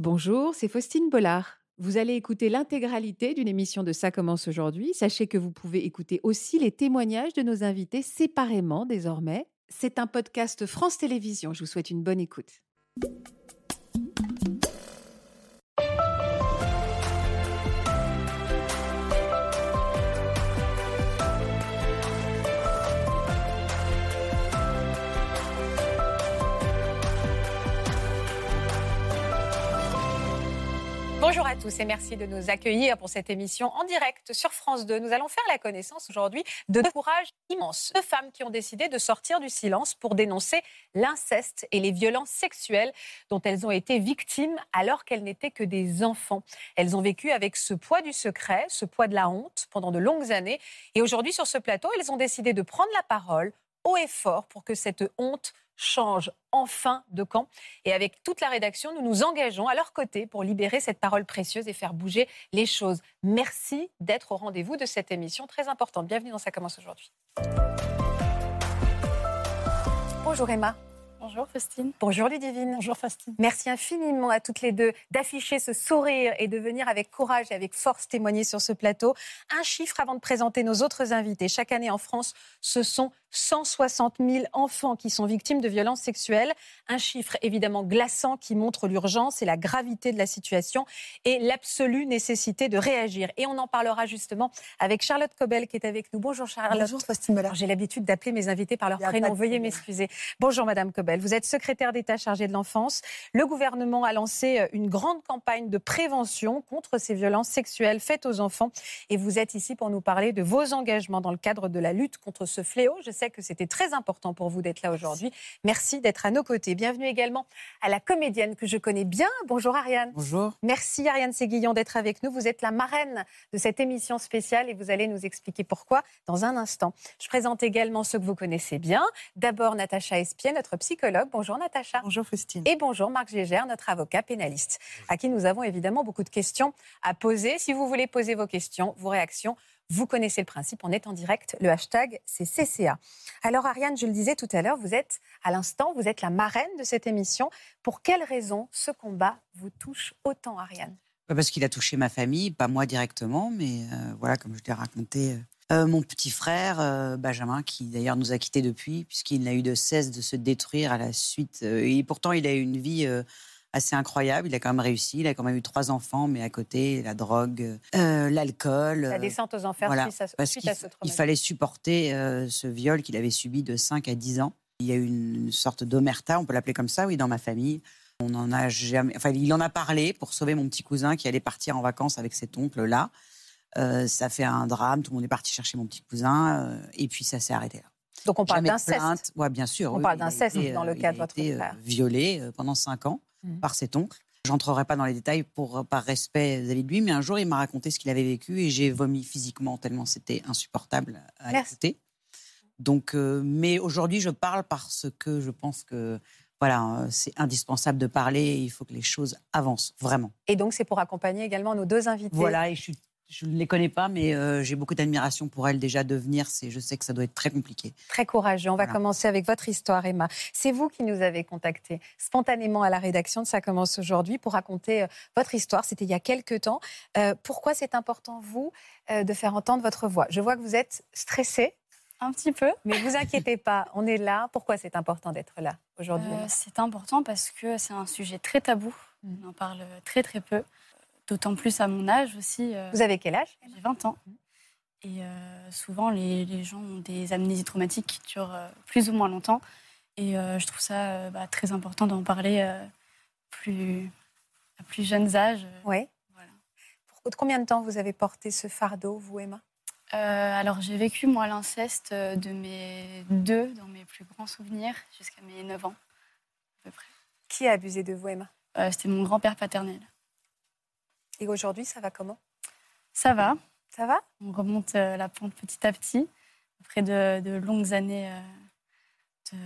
Bonjour, c'est Faustine Bollard. Vous allez écouter l'intégralité d'une émission de Ça commence aujourd'hui. Sachez que vous pouvez écouter aussi les témoignages de nos invités séparément désormais. C'est un podcast France Télévisions. Je vous souhaite une bonne écoute. Bonjour à tous et merci de nous accueillir pour cette émission en direct sur France 2. Nous allons faire la connaissance aujourd'hui de deux courages immenses. Deux femmes qui ont décidé de sortir du silence pour dénoncer l'inceste et les violences sexuelles dont elles ont été victimes alors qu'elles n'étaient que des enfants. Elles ont vécu avec ce poids du secret, ce poids de la honte pendant de longues années. Et aujourd'hui, sur ce plateau, elles ont décidé de prendre la parole haut et fort pour que cette honte change enfin de camp. Et avec toute la rédaction, nous nous engageons à leur côté pour libérer cette parole précieuse et faire bouger les choses. Merci d'être au rendez-vous de cette émission très importante. Bienvenue dans Ça commence aujourd'hui. Bonjour Emma. Bonjour Faustine. Bonjour Ludivine. Bonjour Faustine. Merci infiniment à toutes les deux d'afficher ce sourire et de venir avec courage et avec force témoigner sur ce plateau. Un chiffre avant de présenter nos autres invités. Chaque année en France, ce sont 160 000 enfants qui sont victimes de violences sexuelles. Un chiffre évidemment glaçant qui montre l'urgence et la gravité de la situation et l'absolue nécessité de réagir. Et on en parlera justement avec Charlotte Cobel qui est avec nous. Bonjour Charlotte. Bonjour Faustine J'ai l'habitude d'appeler mes invités par leur prénom. Veuillez m'excuser. Bonjour Madame Cobel. Vous êtes secrétaire d'État chargée de l'enfance. Le gouvernement a lancé euh, une grande campagne de prévention contre ces violences sexuelles faites aux enfants. Et vous êtes ici pour nous parler de vos engagements dans le cadre de la lutte contre ce fléau. Je sais que c'était très important pour vous d'être là aujourd'hui. Merci d'être à nos côtés. Bienvenue également à la comédienne que je connais bien. Bonjour Ariane. Bonjour. Merci Ariane Séguillon d'être avec nous. Vous êtes la marraine de cette émission spéciale et vous allez nous expliquer pourquoi dans un instant. Je présente également ceux que vous connaissez bien. D'abord Natacha Espier, notre psychologue. Bonjour Natacha. Bonjour Faustine. Et bonjour Marc Gégère, notre avocat pénaliste, à qui nous avons évidemment beaucoup de questions à poser. Si vous voulez poser vos questions, vos réactions, vous connaissez le principe, on est en direct. Le hashtag, c'est CCA. Alors, Ariane, je le disais tout à l'heure, vous êtes, à l'instant, vous êtes la marraine de cette émission. Pour quelle raison ce combat vous touche autant, Ariane? Parce qu'il a touché ma famille, pas moi directement, mais euh, voilà, comme je t'ai raconté, euh, euh, mon petit frère, Benjamin, qui d'ailleurs nous a quittés depuis, puisqu'il n'a eu de cesse de se détruire à la suite. et pourtant, il a eu une vie assez incroyable. Il a quand même réussi. Il a quand même eu trois enfants, mais à côté, la drogue, euh, l'alcool. La descente aux enfers voilà, suite à, parce suite ce Il fallait supporter euh, ce viol qu'il avait subi de 5 à 10 ans. Il y a eu une sorte d'omerta, on peut l'appeler comme ça, oui, dans ma famille. On en a jamais. Enfin, il en a parlé pour sauver mon petit cousin qui allait partir en vacances avec cet oncle-là. Euh, ça fait un drame. Tout le monde est parti chercher mon petit cousin. et puis, ça s'est arrêté là. Donc, on parle d'inceste. Oui, bien sûr. On parle d'inceste dans le cas de votre frère. violé pendant 5 ans. Mmh. par cet oncle. J'entrerai pas dans les détails pour, par respect vis-à-vis de lui, mais un jour, il m'a raconté ce qu'il avait vécu et j'ai vomi physiquement tellement c'était insupportable à écouter. Donc, euh, mais aujourd'hui, je parle parce que je pense que voilà, c'est indispensable de parler. il faut que les choses avancent vraiment. Et donc, c'est pour accompagner également nos deux invités. Voilà, et je suis je ne les connais pas, mais euh, j'ai beaucoup d'admiration pour elles déjà de venir. Je sais que ça doit être très compliqué. Très courageux. On va commencer avec votre histoire, Emma. C'est vous qui nous avez contacté spontanément à la rédaction de Ça commence aujourd'hui pour raconter euh, votre histoire. C'était il y a quelques temps. Euh, pourquoi c'est important, vous, de faire entendre votre voix? Je vois que vous êtes stressée. Un petit peu. Mais vous inquiétez pas, on est là. Pourquoi c'est important d'être là aujourd'hui C'est important parce que c'est un sujet très tabou. Mm. On en parle très très peu d'autant plus à mon âge aussi. Euh, Vous avez quel âge? J'ai 20 ans. Et euh, souvent, les, gens ont des amnésies traumatiques qui durent euh, plus ou moins longtemps. Et je trouve ça bah, très important d'en parler plus, à plus jeunes âges. Oui. Voilà. Pour combien de temps vous avez porté ce fardeau, vous, Emma? Alors, j'ai vécu, moi, l'inceste de mes deux, dans mes plus grands souvenirs, jusqu'à mes 9 ans, à peu près. Qui a abusé de vous, Emma? C'était mon grand-père paternel. Et aujourd'hui, ça va comment? Ça va. Ça va? On remonte euh, la pente petit à petit, après de, longues années euh,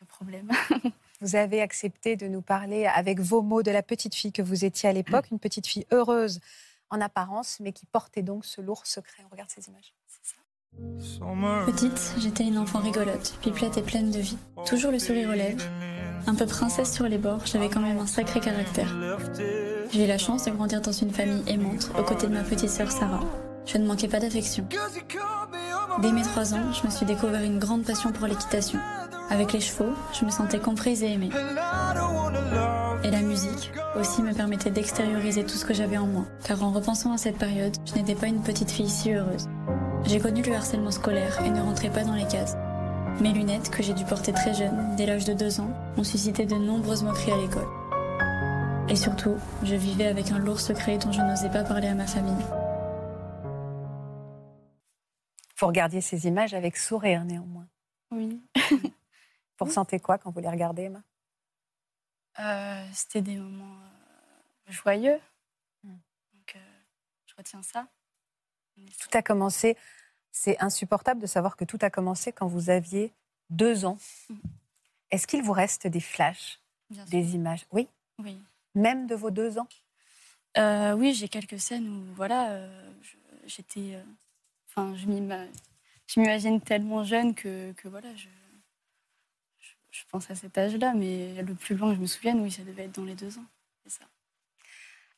de, problèmes. Vous avez accepté de nous parler avec vos mots de la petite fille que vous étiez à l'époque, une petite fille heureuse en apparence, mais qui portait donc ce lourd secret. On regarde ces images. Petite, j'étais une enfant rigolote, pipelette et pleine de vie. Toujours le sourire aux lèvres, Un peu princesse sur les bords, j'avais quand même un sacré caractère. J'ai eu la chance de grandir dans une famille aimante, aux côtés de ma petite sœur Sarah. Je ne manquais pas d'affection. Dès mes trois ans, je me suis découvert une grande passion pour l'équitation. Avec les chevaux, je me sentais comprise et aimée. Et la musique aussi me permettait d'extérioriser tout ce que j'avais en moi. Car en repensant à cette période, je n'étais pas une petite fille si heureuse. J'ai connu le harcèlement scolaire et ne rentrais pas dans les cases. Mes lunettes, que j'ai dû porter très jeune, dès l'âge de deux ans, ont suscité de nombreuses moqueries à l'école. Et surtout, je vivais avec un lourd secret dont je n'osais pas parler à ma famille. Vous regardiez ces images avec sourire néanmoins. Oui. vous ressentez quoi quand vous les regardez, Emma? Euh, C'était des moments euh, joyeux. Hmm. Donc, euh, je retiens ça. Tout a commencé c'est insupportable de savoir que tout a commencé quand vous aviez deux ans. Mm. Est-ce qu'il vous reste des flashs, des images? Oui? Oui. Même de vos deux ans? Euh, Oui, j'ai quelques scènes où voilà, euh, j'étais, euh, enfin, je m'imagine tellement jeune que, que voilà, je, je, pense à cet âge-là, mais le plus loin que je me souvienne, oui, ça devait être dans les deux ans. C'est ça.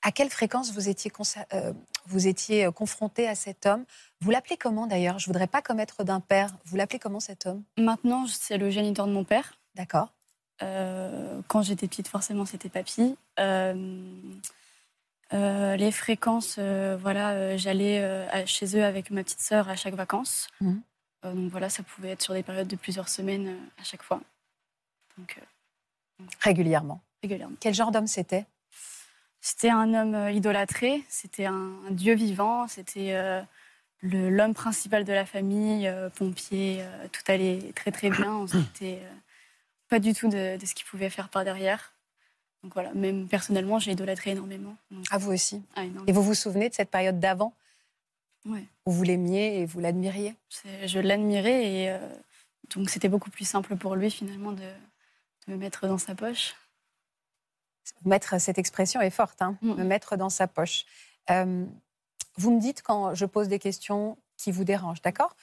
À quelle fréquence vous étiez, euh, vous étiez confronté à cet homme? Vous l'appelez comment d'ailleurs? Je voudrais pas commettre d'un père. Vous l'appelez comment cet homme? Maintenant, c'est le géniteur de mon père. D'accord. Euh, quand j'étais petite, forcément, c'était papy. les fréquences, voilà, j'allais chez eux avec ma petite sœur à chaque vacances. Mmh. donc voilà, ça pouvait être sur des périodes de plusieurs semaines à chaque fois. Donc, régulièrement. Régulièrement. Quel genre d'homme c'était? C'était un homme euh, idolâtré, c'était un, dieu vivant, c'était euh, l'homme principal de la famille, euh, pompier, tout allait très très bien. pas du tout de, ce qu'il pouvait faire par derrière. Donc voilà, même personnellement, j'ai idolâtré énormément. À ah, vous aussi ah, Et vous vous souvenez de cette période d'avant. Où vous l'aimiez et vous l'admiriez? Je l'admirais et donc c'était beaucoup plus simple pour lui finalement de me mettre dans sa poche mettre cette expression est forte, hein, me mettre dans sa poche. Euh, vous me dites quand je pose des questions qui vous dérangent, d'accord?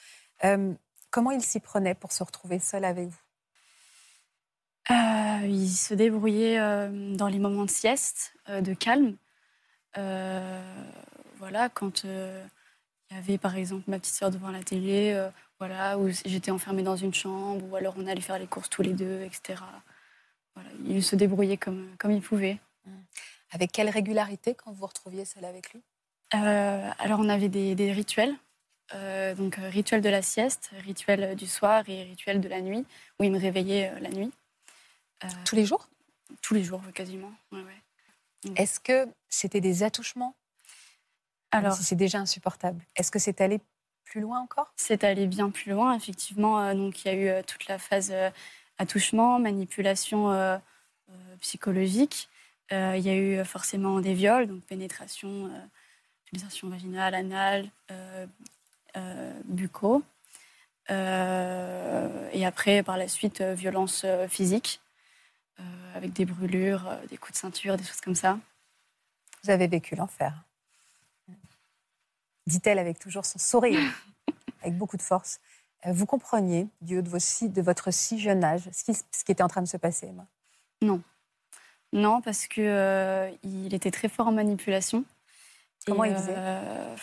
Euh, Comment il s'y prenait pour se retrouver seul avec vous? Euh, Il se débrouillait dans les moments de sieste, de calme. voilà, quand il y avait par exemple ma petite sœur devant la télé, voilà, où j'étais enfermée dans une chambre, ou alors on allait faire les courses tous les deux, etc il se débrouillait comme, comme il pouvait. Mmh. Avec quelle régularité quand vous vous retrouviez seul avec lui? Euh, Alors on avait des, rituels. Euh, donc euh, rituel de la sieste, rituel du soir et rituel de la nuit, où il me réveillait la nuit. Tous les jours? Tous les jours, quasiment. Est-ce que c'était des attouchements? Alors, si c'est déjà insupportable. Est-ce que c'est allé plus loin encore? C'est allé bien plus loin, effectivement. donc il y a eu toute la phase attouchement, manipulation euh, euh, psychologique. Euh, il y a eu forcément des viols, donc pénétration, utilisation vaginale, anale, bucco. et après, par la suite, violence physique, avec des brûlures, des coups de ceinture, des choses comme ça. Vous avez vécu l'enfer. Dit-elle avec toujours son sourire, avec beaucoup de force. Euh, vous compreniez, du haut de, de votre si jeune âge, ce qui, ce qui, était en train de se passer, Emma? Non. Non, parce qu'il euh, était très fort en manipulation. Comment il faisait? euh,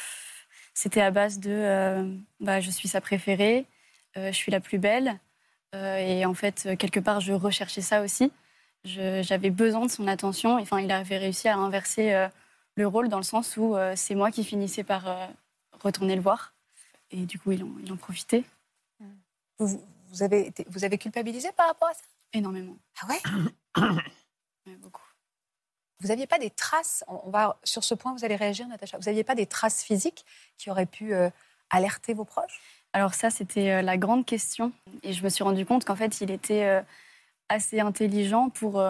C'était à base de bah, je suis sa préférée, je suis la plus belle. et en fait, quelque part, je recherchais ça aussi. J'avais besoin de son attention. Enfin, il avait réussi à inverser le rôle dans le sens où c'est moi qui finissais par retourner le voir. Et du coup, il en, il en profitait. Vous, avez, vous avez culpabilisé par rapport à ça? Énormément. Ah ouais? Beaucoup. Vous n'aviez pas des traces, on va, sur ce point, vous allez réagir, Natacha, vous n'aviez pas des traces physiques qui auraient pu euh, alerter vos proches? Alors ça, c'était euh, la grande question. Et je me suis rendu compte qu'en fait, il était euh, assez intelligent pour,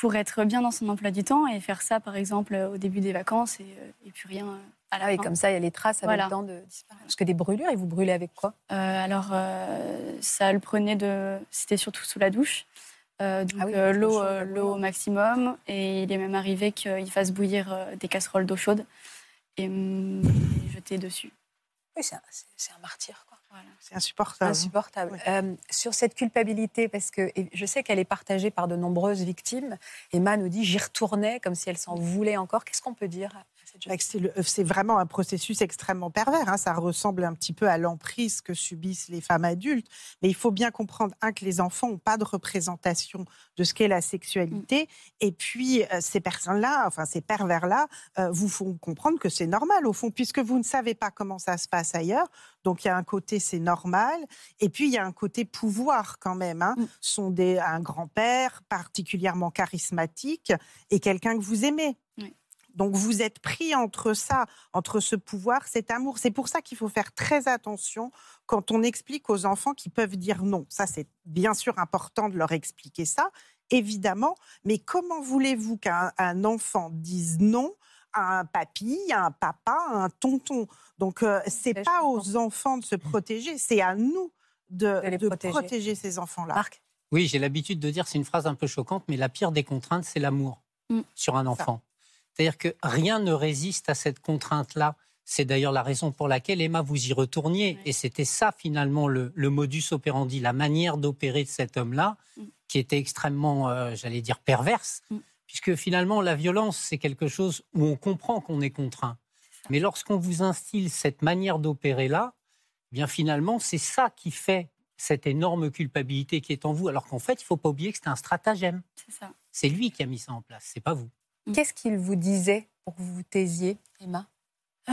pour être bien dans son emploi du temps et faire ça, par exemple, au début des vacances et, et puis rien ah oui, comme ça, il y a les traces avec le temps de disparaître. Parce que des brûlures, et vous brûlez avec quoi? Euh, Alors, euh, ça le prenait de. C'était surtout sous la douche. Euh, donc ah l'eau, l'eau au maximum. Et il est même arrivé qu'il fasse bouillir des casseroles d'eau chaude et me jeter dessus. Oui, c'est un, martyr. C'est insupportable. Insupportable. Euh, sur cette culpabilité, parce que je sais qu'elle est partagée par de nombreuses victimes, Emma nous dit j'y retournais comme si elle s'en voulait encore. Qu'est-ce qu'on peut dire c'est vraiment un processus extrêmement pervers. Hein. Ça ressemble un petit peu à l'emprise que subissent les femmes adultes. Mais il faut bien comprendre, un, que les enfants n'ont pas de représentation de ce qu'est la sexualité. Mm. Et puis, euh, ces personnes-là, enfin, ces pervers-là, euh, vous font comprendre que c'est normal, au fond, puisque vous ne savez pas comment ça se passe ailleurs. Donc, il y a un côté, c'est normal. Et puis, il y a un côté pouvoir quand même. Hein. Mm. Sont des, un grand-père particulièrement charismatique et quelqu'un que vous aimez. Donc vous êtes pris entre ça, entre ce pouvoir, cet amour. C'est pour ça qu'il faut faire très attention quand on explique aux enfants qui peuvent dire non. Ça, c'est bien sûr important de leur expliquer ça, évidemment. Mais comment voulez-vous qu'un enfant dise non à un papy, à un papa, à un tonton? Donc euh, c'est pas aux enfants de se protéger, c'est à nous de, protéger. ces enfants-là. Marc? Oui, j'ai l'habitude de dire, c'est une phrase un peu choquante, mais la pire des contraintes, c'est l'amour mm. sur un enfant. C'est-à-dire que rien ne résiste à cette contrainte-là. C'est d'ailleurs la raison pour laquelle, Emma, vous y retourniez. Et c'était ça, finalement, le, modus operandi, la manière d'opérer de cet homme-là, mm. qui était extrêmement, euh, j'allais dire, perverse. Mm. Puisque finalement, la violence, c'est quelque chose où on comprend qu'on est contraint. Mais lorsqu'on vous instille cette manière d'opérer-là, eh bien finalement, c'est ça qui fait cette énorme culpabilité qui est en vous. Alors qu'en fait, il ne faut pas oublier que c'est un stratagème. C'est lui qui a mis ça en place, c'est pas vous. Mm. Qu'est-ce qu'il vous disait pour que vous vous taisiez, Emma euh,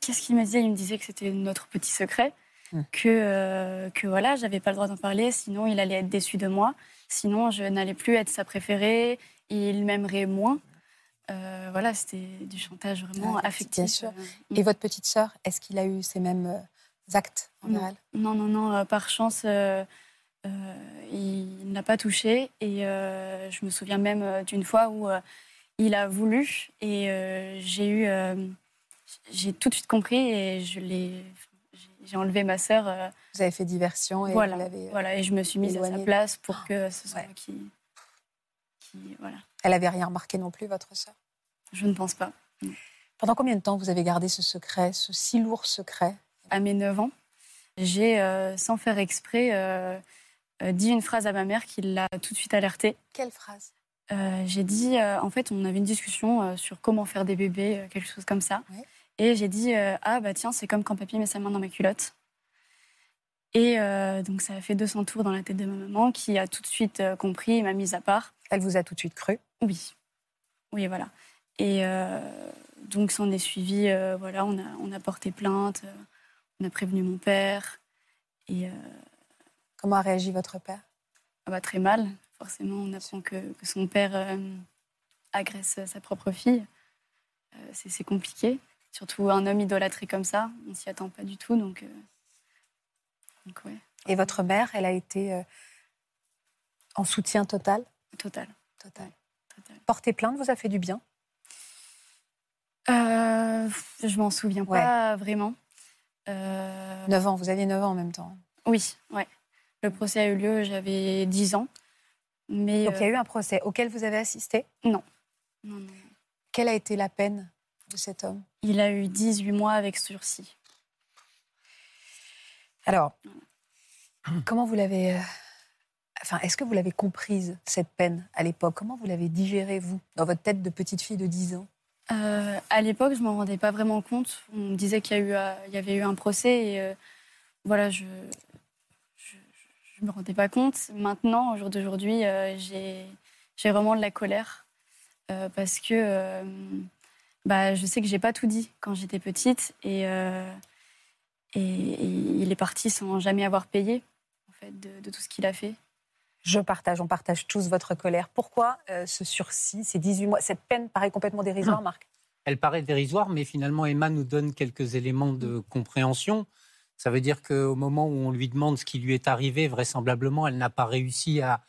Qu'est-ce qu'il me disait? Il me disait que c'était notre petit secret, mm. que, euh, que voilà, j'avais pas le droit d'en parler, sinon il allait être déçu de moi, sinon je n'allais plus être sa préférée, il m'aimerait moins. Euh, voilà, c'était du chantage vraiment affectif. Bien sûr. Mm. Et votre petite sœur, est-ce qu'il a eu ces mêmes actes en non. non, non, non, par chance. Euh, il n'a pas touché. Et euh, je me souviens même euh, d'une fois où il a voulu et j'ai eu, j'ai tout de suite compris et je l'ai, j'ai enlevé ma sœur. Vous avez fait diversion et voilà, voilà et je me suis mise à sa place pour que ce soit qui, voilà. Elle avait rien remarqué non plus, votre sœur? Je ne pense pas. Pendant combien de temps vous avez gardé ce secret, ce si lourd secret? À mes 9 ans, j'ai, sans faire exprès, euh, dit une phrase à ma mère qui l'a tout de suite alertée. Quelle phrase? Euh, J'ai dit, euh, en fait, on avait une discussion sur comment faire des bébés, quelque chose comme ça. Et j'ai dit, ah bah tiens, c'est comme quand papy met sa main dans ma culotte. Et donc ça a fait 200 tours dans la tête de ma maman qui a tout de suite compris et m'a mise à part. Elle vous a tout de suite cru? Oui. Oui, voilà. Et donc s'en est suivi, voilà, on a, on a porté plainte, on a prévenu mon père. Et Comment a réagi votre père? Ah bah, Très mal. Forcément, on apprend que, que son père euh, agresse sa propre fille. Euh, c'est compliqué. Surtout un homme idolâtré comme ça, on s'y attend pas du tout. Donc, euh, donc ouais. Et votre mère, elle a été en soutien total? Total. Total. Porter plainte vous a fait du bien? Je m'en souviens pas vraiment. 9 ans, vous aviez 9 ans en même temps. Oui, ouais. Le procès a eu lieu, j'avais 10 ans. Mais Donc il y a euh, eu un procès auquel vous avez assisté? Non. Quelle a été la peine de cet homme? Il a eu 18 mois avec sursis. Alors, comment vous l'avez... Euh, enfin, est-ce que vous l'avez comprise, cette peine, à l'époque? Comment vous l'avez digérée, vous, dans votre tête de petite fille de 10 ans? Euh, À l'époque, je ne m'en rendais pas vraiment compte. On me disait qu'il y, y, avait eu un procès et voilà, je, je ne me rendais pas compte. Maintenant, au jour d'aujourd'hui, euh, j'ai vraiment de la colère euh, parce que euh, bah, je sais que j'ai pas tout dit quand j'étais petite et, et, il est parti sans jamais avoir payé en fait, de, tout ce qu'il a fait. Je partage, on partage tous votre colère. Pourquoi ce sursis, ces 18 mois? Cette peine paraît complètement dérisoire, Marc Elle paraît dérisoire, mais finalement, Emma nous donne quelques éléments de compréhension. Ça veut dire qu'au moment où on lui demande ce qui lui est arrivé, vraisemblablement, elle n'a pas réussi à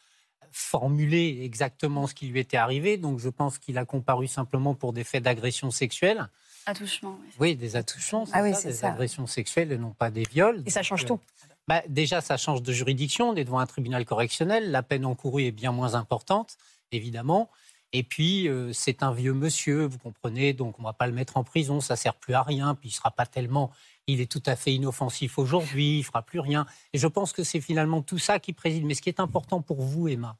formuler exactement ce qui lui était arrivé. Donc je pense qu'il a comparu simplement pour des faits d'agression sexuelle. Attouchement. Oui, oui des attouchements, ah oui, des agressions sexuelles et non pas des viols. Et ça change tout. Bah, déjà, ça change de juridiction. On est devant un tribunal correctionnel. La peine encourue est bien moins importante, évidemment. Et puis, euh, c'est un vieux monsieur, vous comprenez, donc on ne va pas le mettre en prison, ça ne sert plus à rien, puis il ne sera pas tellement il est tout à fait inoffensif aujourd'hui, il fera plus rien. Et je pense que c'est finalement tout ça qui préside. Mais ce qui est important pour vous, Emma,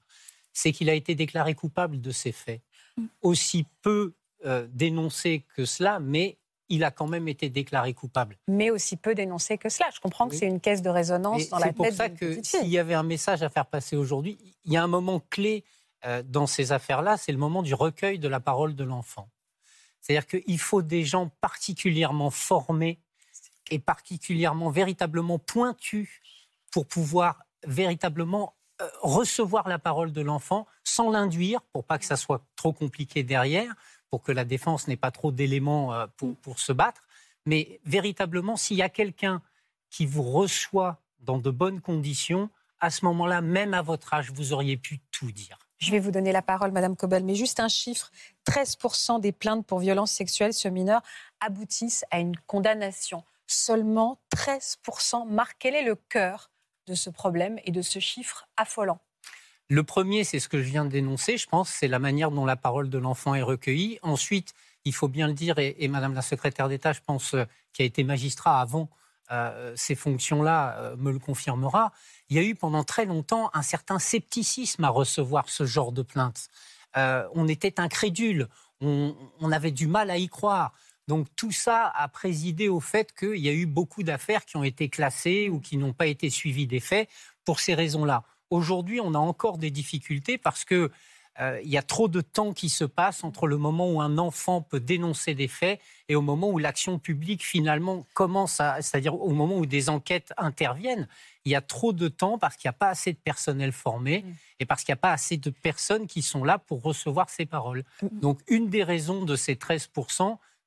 c'est qu'il a été déclaré coupable de ces faits. Mm. Aussi peu euh, dénoncé que cela, mais il a quand même été déclaré coupable. Mais aussi peu dénoncé que cela. Je comprends que c'est une caisse de résonance dans la tête. C'est pour ça que s'il y avait un message à faire passer aujourd'hui, il y a un moment clé euh, dans ces affaires-là, c'est le moment du recueil de la parole de l'enfant. C'est-à-dire qu'il faut des gens particulièrement formés et particulièrement véritablement pointus pour pouvoir véritablement euh, recevoir la parole de l'enfant sans l'induire, pour pas que ça soit trop compliqué derrière, pour que la défense n'ait pas trop d'éléments euh, pour, pour se battre. Mais véritablement, s'il y a quelqu'un qui vous reçoit dans de bonnes conditions, à ce moment-là, même à votre âge, vous auriez pu tout dire. Je vais vous donner la parole, Madame Cobel, mais juste un chiffre 13% des plaintes pour violences sexuelles sur mineurs aboutissent à une condamnation. Seulement 13% marquent quel est le cœur de ce problème et de ce chiffre affolant? Le premier, c'est ce que je viens de dénoncer, je pense, c'est la manière dont la parole de l'enfant est recueillie. Ensuite, il faut bien le dire, et, Madame la secrétaire d'État, je pense, euh, qui a été magistrat avant euh, ces fonctions-là, euh, me le confirmera, il y a eu pendant très longtemps un certain scepticisme à recevoir ce genre de plainte. on était incrédule, on, avait du mal à y croire. Donc tout ça a présidé au fait qu'il y a eu beaucoup d'affaires qui ont été classées ou qui n'ont pas été suivies des faits pour ces raisons-là. Aujourd'hui, on a encore des difficultés parce que euh, il y a trop de temps qui se passe entre le moment où un enfant peut dénoncer des faits et au moment où l'action publique finalement commence à, c'est-à-dire au moment où des enquêtes interviennent. Il y a trop de temps parce qu'il n'y a pas assez de personnel formé et parce qu'il n'y a pas assez de personnes qui sont là pour recevoir ces paroles. Mm. Donc une des raisons de ces 13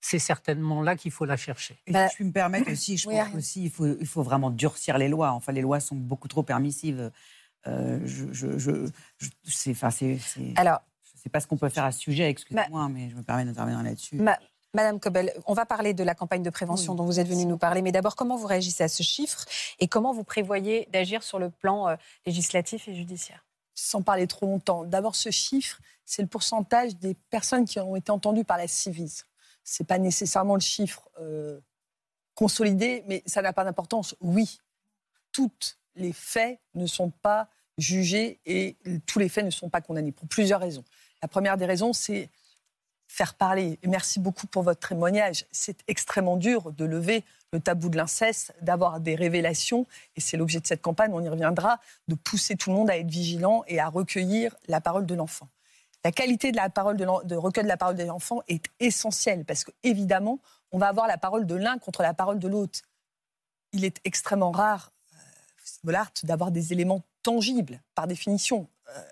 c'est certainement là qu'il faut la chercher. Et si tu me permets aussi, je pense aussi il faut, il faut vraiment durcir les lois. Enfin, les lois sont beaucoup trop permissives. Euh, je, je, c'est, Alors, je ne sais pas ce qu'on peut faire à ce sujet, excusez-moi, mais je me permets d'intervenir là-dessus. Madame Cobel, on va parler de la campagne de prévention dont vous êtes venue nous parler, mais d'abord, comment vous réagissez à ce chiffre et comment vous prévoyez d'agir sur le plan euh, législatif et judiciaire? Sans parler trop longtemps, d'abord, ce chiffre, c'est le pourcentage des personnes qui ont été entendues par la Civis. Ce n'est pas nécessairement le chiffre euh, consolidé, mais ça n'a pas d'importance. Oui, toutes les faits ne sont pas jugés et tous les faits ne sont pas condamnés pour plusieurs raisons. La première des raisons, c'est faire parler. Merci beaucoup pour votre témoignage. C'est extrêmement dur de lever le tabou de l'inceste, d'avoir des révélations, et c'est l'objet de cette campagne, on y reviendra, de pousser tout le monde à être vigilant et à recueillir la parole de l'enfant. La qualité de la parole de, recueil de la parole de l'enfant est essentielle parce qu'évidemment, on va avoir la parole de l'un contre la parole de l'autre. Il est extrêmement rare d'avoir des éléments tangibles, par définition. Euh,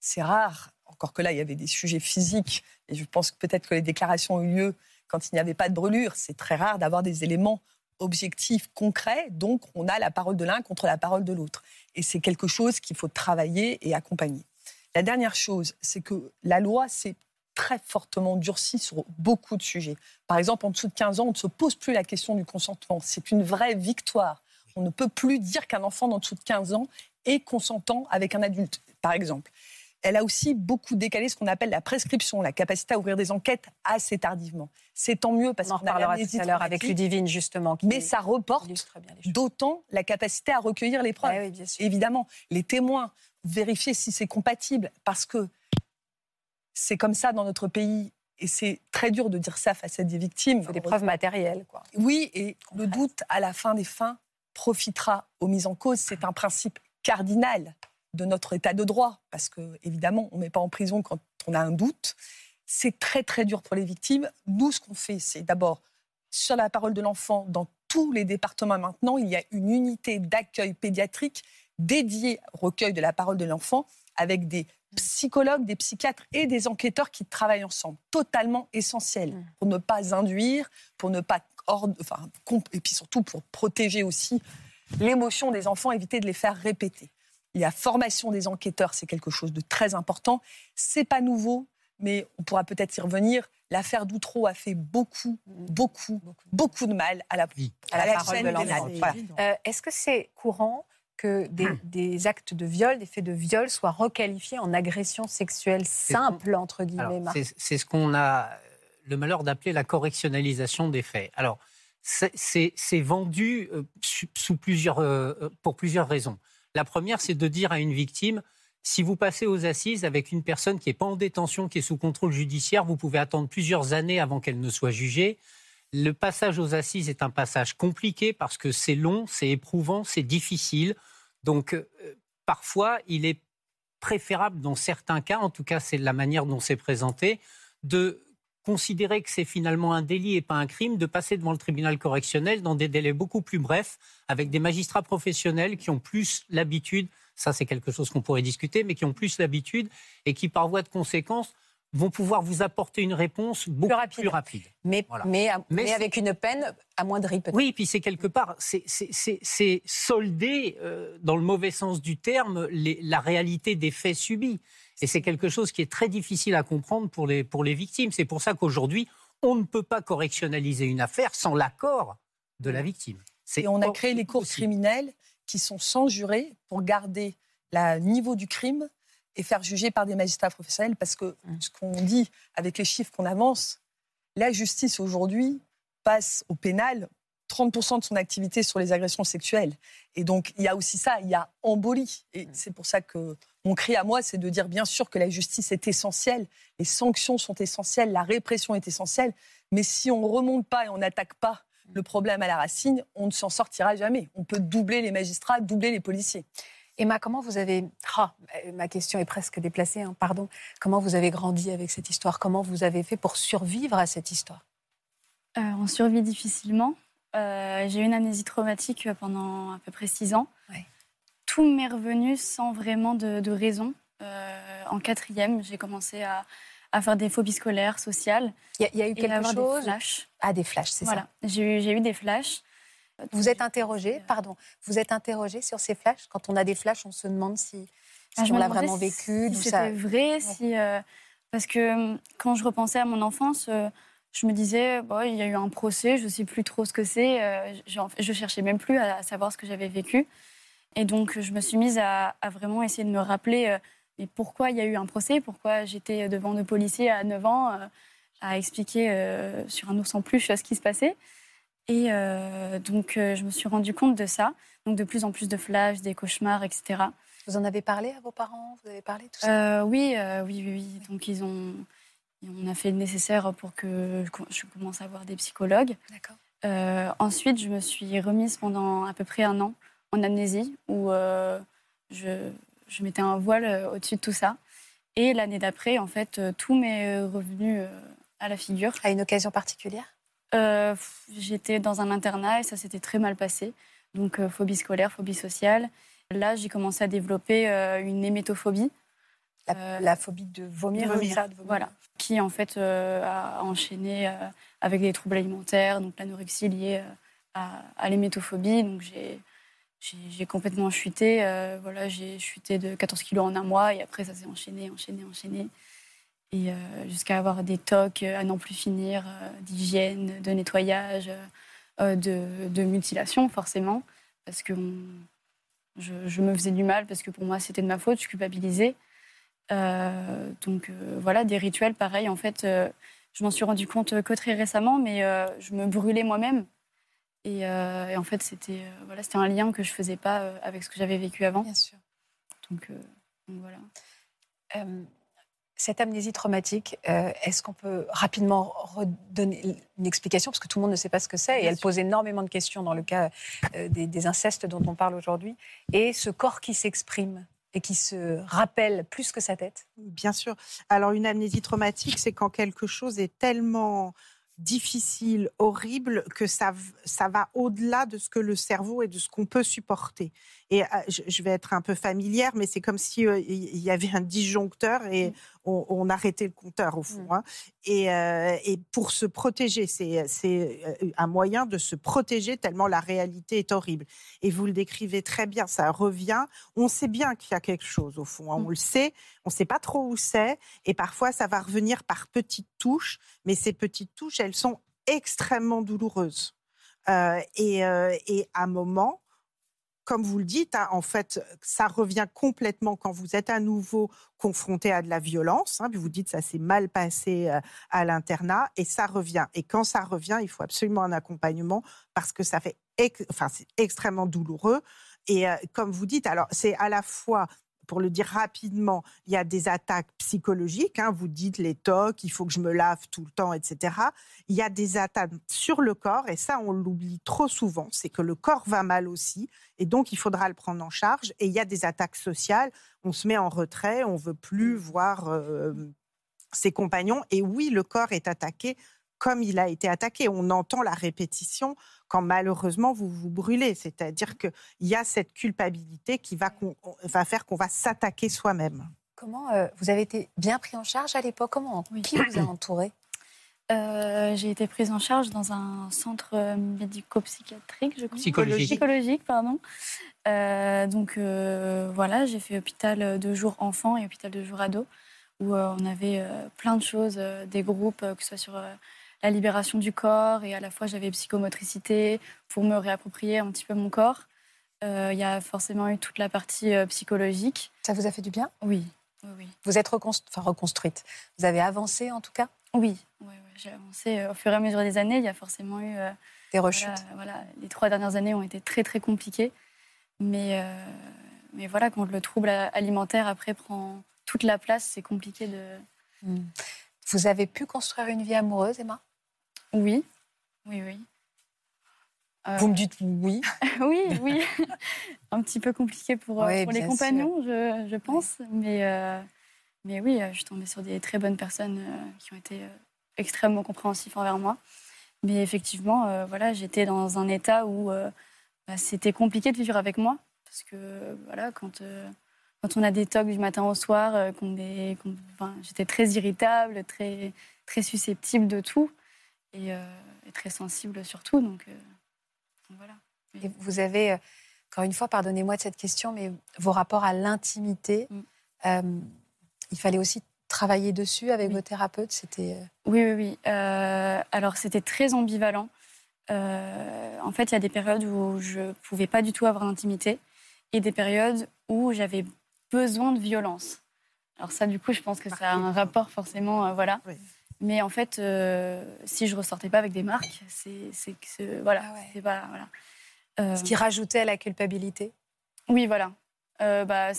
c'est rare, encore que là, il y avait des sujets physiques, et je pense peut-être que les déclarations ont eu lieu quand il n'y avait pas de brûlure. C'est très rare d'avoir des éléments objectifs, concrets, donc on a la parole de l'un contre la parole de l'autre. Et c'est quelque chose qu'il faut travailler et accompagner. La dernière chose, c'est que la loi s'est très fortement durcie sur beaucoup de sujets. Par exemple, en dessous de 15 ans, on ne se pose plus la question du consentement. C'est une vraie victoire. On ne peut plus dire qu'un enfant d'en dessous de 15 ans est consentant avec un adulte, par exemple. Elle a aussi beaucoup décalé ce qu'on appelle la prescription, la capacité à ouvrir des enquêtes assez tardivement. C'est tant mieux parce qu'on en reparlera tout à l'heure avec Ludivine justement. mais ça reporte d'autant la capacité à recueillir les preuves. Ah Évidemment, les témoins, vérifier si c'est compatible parce que c'est comme ça dans notre pays et c'est très dur de dire ça face à des victimes. Il faut des preuves matérielles, quoi. Oui, et le doute à la fin des fins profitera aux mises en cause. C'est un principe cardinal de notre état de droit, parce que évidemment, on ne met pas en prison quand on a un doute. C'est très très dur pour les victimes. Nous, ce qu'on fait, c'est d'abord sur la parole de l'enfant, dans tous les départements maintenant, il y a une unité d'accueil pédiatrique dédiée au recueil de la parole de l'enfant, avec des psychologues, des psychiatres et des enquêteurs qui travaillent ensemble, totalement essentiel mmh. pour ne pas induire, pour ne pas enfin, et puis surtout pour protéger aussi l'émotion des enfants, éviter de les faire répéter. La formation des enquêteurs, c'est quelque chose de très important. C'est pas nouveau, mais on pourra peut-être y revenir. L'affaire Doutreau a fait beaucoup, beaucoup, beaucoup de mal à la, à la, parole de l'enfant. Euh, est-ce que c'est courant que des, actes de viol, des faits de viol soient requalifiés en agression sexuelle simple, entre guillemets C'est ce qu'on a le malheur d'appeler la correctionnalisation des faits. Alors, c'est vendu euh, sous plusieurs, euh, euh, pour plusieurs raisons. La première, c'est de dire à une victime, si vous passez aux assises avec une personne qui n'est pas en détention, qui est sous contrôle judiciaire, vous pouvez attendre plusieurs années avant qu'elle ne soit jugée. Le passage aux assises est un passage compliqué parce que c'est long, c'est éprouvant, c'est difficile. Donc, parfois, il est préférable, dans certains cas, en tout cas, c'est la manière dont c'est présenté, de considérer que c'est finalement un délit et pas un crime, de passer devant le tribunal correctionnel dans des délais beaucoup plus brefs, avec des magistrats professionnels qui ont plus l'habitude, ça c'est quelque chose qu'on pourrait discuter, mais qui ont plus l'habitude et qui par voie de conséquence vont pouvoir vous apporter une réponse beaucoup plus rapide. Mais, mais, avec une peine amoindrie peut-être. Oui, puis c'est quelque part, c'est solder, euh, dans le mauvais sens du terme, la réalité des faits subis. Et c'est quelque chose qui est très difficile à comprendre pour les, pour les victimes. C'est pour ça qu'aujourd'hui, on ne peut pas correctionnaliser une affaire sans l'accord de la victime. Et on a créé les cours criminelles qui sont sans juré pour garder le niveau du crime et faire juger par des magistrats professionnels parce que mmh. ce qu'on dit avec les chiffres qu'on avance, la justice aujourd'hui passe au pénal 30% de son activité sur les agressions sexuelles. Et donc, il y a aussi ça, il y a embolie. Et mmh. c'est pour ça que mon cri à moi, c'est de dire bien sûr que la justice est essentielle, les sanctions sont essentielles, la répression est essentielle, mais si on ne remonte pas et on n'attaque pas le problème à la racine, on ne s'en sortira jamais. On peut doubler les magistrats, doubler les policiers. Emma, comment vous avez... Ah, ma question est presque déplacée, hein, pardon. Comment vous avez grandi avec cette histoire? Comment vous avez fait pour survivre à cette histoire? Euh, On survit difficilement. Euh, j'ai eu une amnésie traumatique pendant à peu près six ans tout m'est revenu sans vraiment de, raison. Euh, en quatrième, j'ai commencé à, faire des phobies scolaires, sociales. Il y, a eu quelque chose des flashs. Ah, des flashs, c'est voilà. ça. J'ai eu, des flashs. Vous êtes interrogé, euh, pardon, vous êtes interrogé sur ces flashs? Quand on a des flashs, on se demande si, ah, on l'a vraiment vécu. Si c'était vrai, si, euh, parce que quand je repensais à mon enfance, je me disais, bon, il y a eu un procès, je ne sais plus trop ce que c'est. je, je cherchais même plus à savoir ce que j'avais vécu. Et donc, je me suis mise à, vraiment essayer de me rappeler euh, mais pourquoi il y a eu un procès, pourquoi j'étais devant deux policiers à 9 ans euh, à expliquer euh, sur un ours en plus ce qui se passait. Et donc, je me suis rendu compte de ça. Donc, de plus en plus de flashs, des cauchemars, etc. Vous en avez parlé à vos parents? Vous avez parlé tout ça? Oui, oui, oui, oui. Donc, ils ont, on a fait le nécessaire pour que je commence à voir des psychologues. D'accord. ensuite, je me suis remise pendant à peu près un an en amnésie où euh, je, je, mettais un voile euh, au-dessus de tout ça. Et l'année d'après, en fait, euh, tout m'est revenu à la figure. À une occasion particulière? J'étais dans un internat et ça s'était très mal passé. Donc, phobie scolaire, phobie sociale. Là, j'ai commencé à développer une hémétophobie. La, phobie de vomir, Ça, Voilà. Qui, en fait, a enchaîné avec des troubles alimentaires, donc l'anorexie liée à, à l'hémétophobie. Donc, j'ai j'ai complètement chuté. Euh, voilà, j'ai chuté de 14 kilos en un mois et après ça s'est enchaîné, enchaîné, enchaîné. Et euh, jusqu'à avoir des tocs à n'en plus finir, euh, d'hygiène, de nettoyage, de, mutilation forcément, parce que je, me faisais du mal, parce que pour moi c'était de ma faute, je culpabilisais. donc voilà, des rituels pareils. En fait, je m'en suis rendu compte que très récemment, mais je me brûlais moi-même. Euh, et, en fait, c'était euh, voilà, c'était un lien que je faisais pas euh, avec ce que j'avais vécu avant. Bien sûr. Donc, voilà. Cette amnésie traumatique, est-ce qu'on peut rapidement redonner une explication? Parce que tout le monde ne sait pas ce que c'est et elle pose énormément de questions dans le cas des, des, incestes dont on parle aujourd'hui. Et ce corps qui s'exprime et qui se rappelle plus que sa tête? Bien sûr. Alors, une amnésie traumatique, c'est quand quelque chose est tellement difficile, horrible, que ça, ça va au-delà de ce que le cerveau et de ce qu'on peut supporter. Et ah, je vais être un peu familière, mais c'est comme si euh, il y avait un disjoncteur et mmh. on, arrêtait le compteur au fond. Mmh. Hein. Euh, et, pour se protéger, c'est euh, un moyen de se protéger tellement la réalité est horrible. Et vous le décrivez très bien, ça revient. On sait bien qu'il y a quelque chose au fond. Hein. On mmh. le sait, on ne sait pas trop où c'est. Et parfois, ça va revenir par petites touches. Mais ces petites touches, elles sont extrêmement douloureuses. et, et à un moment, comme vous le dites, hein, en fait, ça revient complètement quand vous êtes à nouveau confronté à de la violence. Hein, vous dites ça s'est mal passé euh, à l'internat et ça revient. Et quand ça revient, il faut absolument un accompagnement parce que ça fait, enfin, c'est extrêmement douloureux. Et euh, comme vous dites, alors c'est à la fois pour le dire rapidement, il y a des attaques psychologiques. Hein, vous dites les tocs, il faut que je me lave tout le temps, etc. Il y a des attaques sur le corps, et ça, on l'oublie trop souvent. C'est que le corps va mal aussi, et donc il faudra le prendre en charge. Et il y a des attaques sociales. On se met en retrait, on veut plus voir euh, ses compagnons. Et oui, le corps est attaqué comme il a été attaqué. On entend la répétition quand malheureusement vous vous brûlez. C'est-à-dire qu'il y a cette culpabilité qui va, va faire qu'on va s'attaquer soi-même. Comment euh, vous avez été bien pris en charge à l'époque? Comment Qui vous a entouré? Euh, j'ai été prise en charge dans un centre euh, médico-psychiatrique, je crois. Psychologique. Psychologique, pardon. donc voilà, j'ai fait hôpital de jour enfant et hôpital de jour ado, où on avait plein de choses, des groupes, que ce soit sur la libération du corps et à la fois j'avais psychomotricité pour me réapproprier un petit peu mon corps. Euh, il y a forcément eu toute la partie euh, psychologique. Ça vous a fait du bien? Oui. oui, Vous êtes reconstruite. Vous avez avancé en tout cas? Oui, j'ai avancé. Euh, au fur et à mesure des années, il y a forcément eu... des rechutes voilà, les trois dernières années ont été très très compliquées. Mais, mais voilà, quand le trouble alimentaire après prend toute la place, c'est compliqué de... Hmm. Vous avez pu construire une vie amoureuse, Emma? Oui, oui, oui. Euh, Vous me dites oui Oui, oui. un petit peu compliqué pour, euh, les compagnons, je, pense. Mais, euh, mais oui, je suis tombée sur des très bonnes personnes qui ont été extrêmement compréhensifs envers moi. Mais effectivement, voilà, j'étais dans un état où bah, c'était compliqué de vivre avec moi. Parce que voilà, quand, quand on a des tocs du matin au soir, j'étais très irritable, très, très susceptible de tout. Euh, et, très sensible surtout. Donc, euh, voilà. Et vous avez, euh, encore une fois, pardonnez-moi de cette question, mais vos rapports à l'intimité, mm. il fallait aussi travailler dessus avec vos thérapeutes C'était Oui, oui, oui. alors, c'était très ambivalent. en fait, il y a des périodes où je ne pouvais pas du tout avoir d'intimité et des périodes où j'avais besoin de violence. Alors ça, du coup, je pense que ça a un rapport forcément, voilà. Mais en fait, euh, si je ressortais pas avec des marques, c'est que voilà, ah c'est pas voilà. Euh, Ce qui rajoutait à la culpabilité. Oui, voilà. Euh, bah,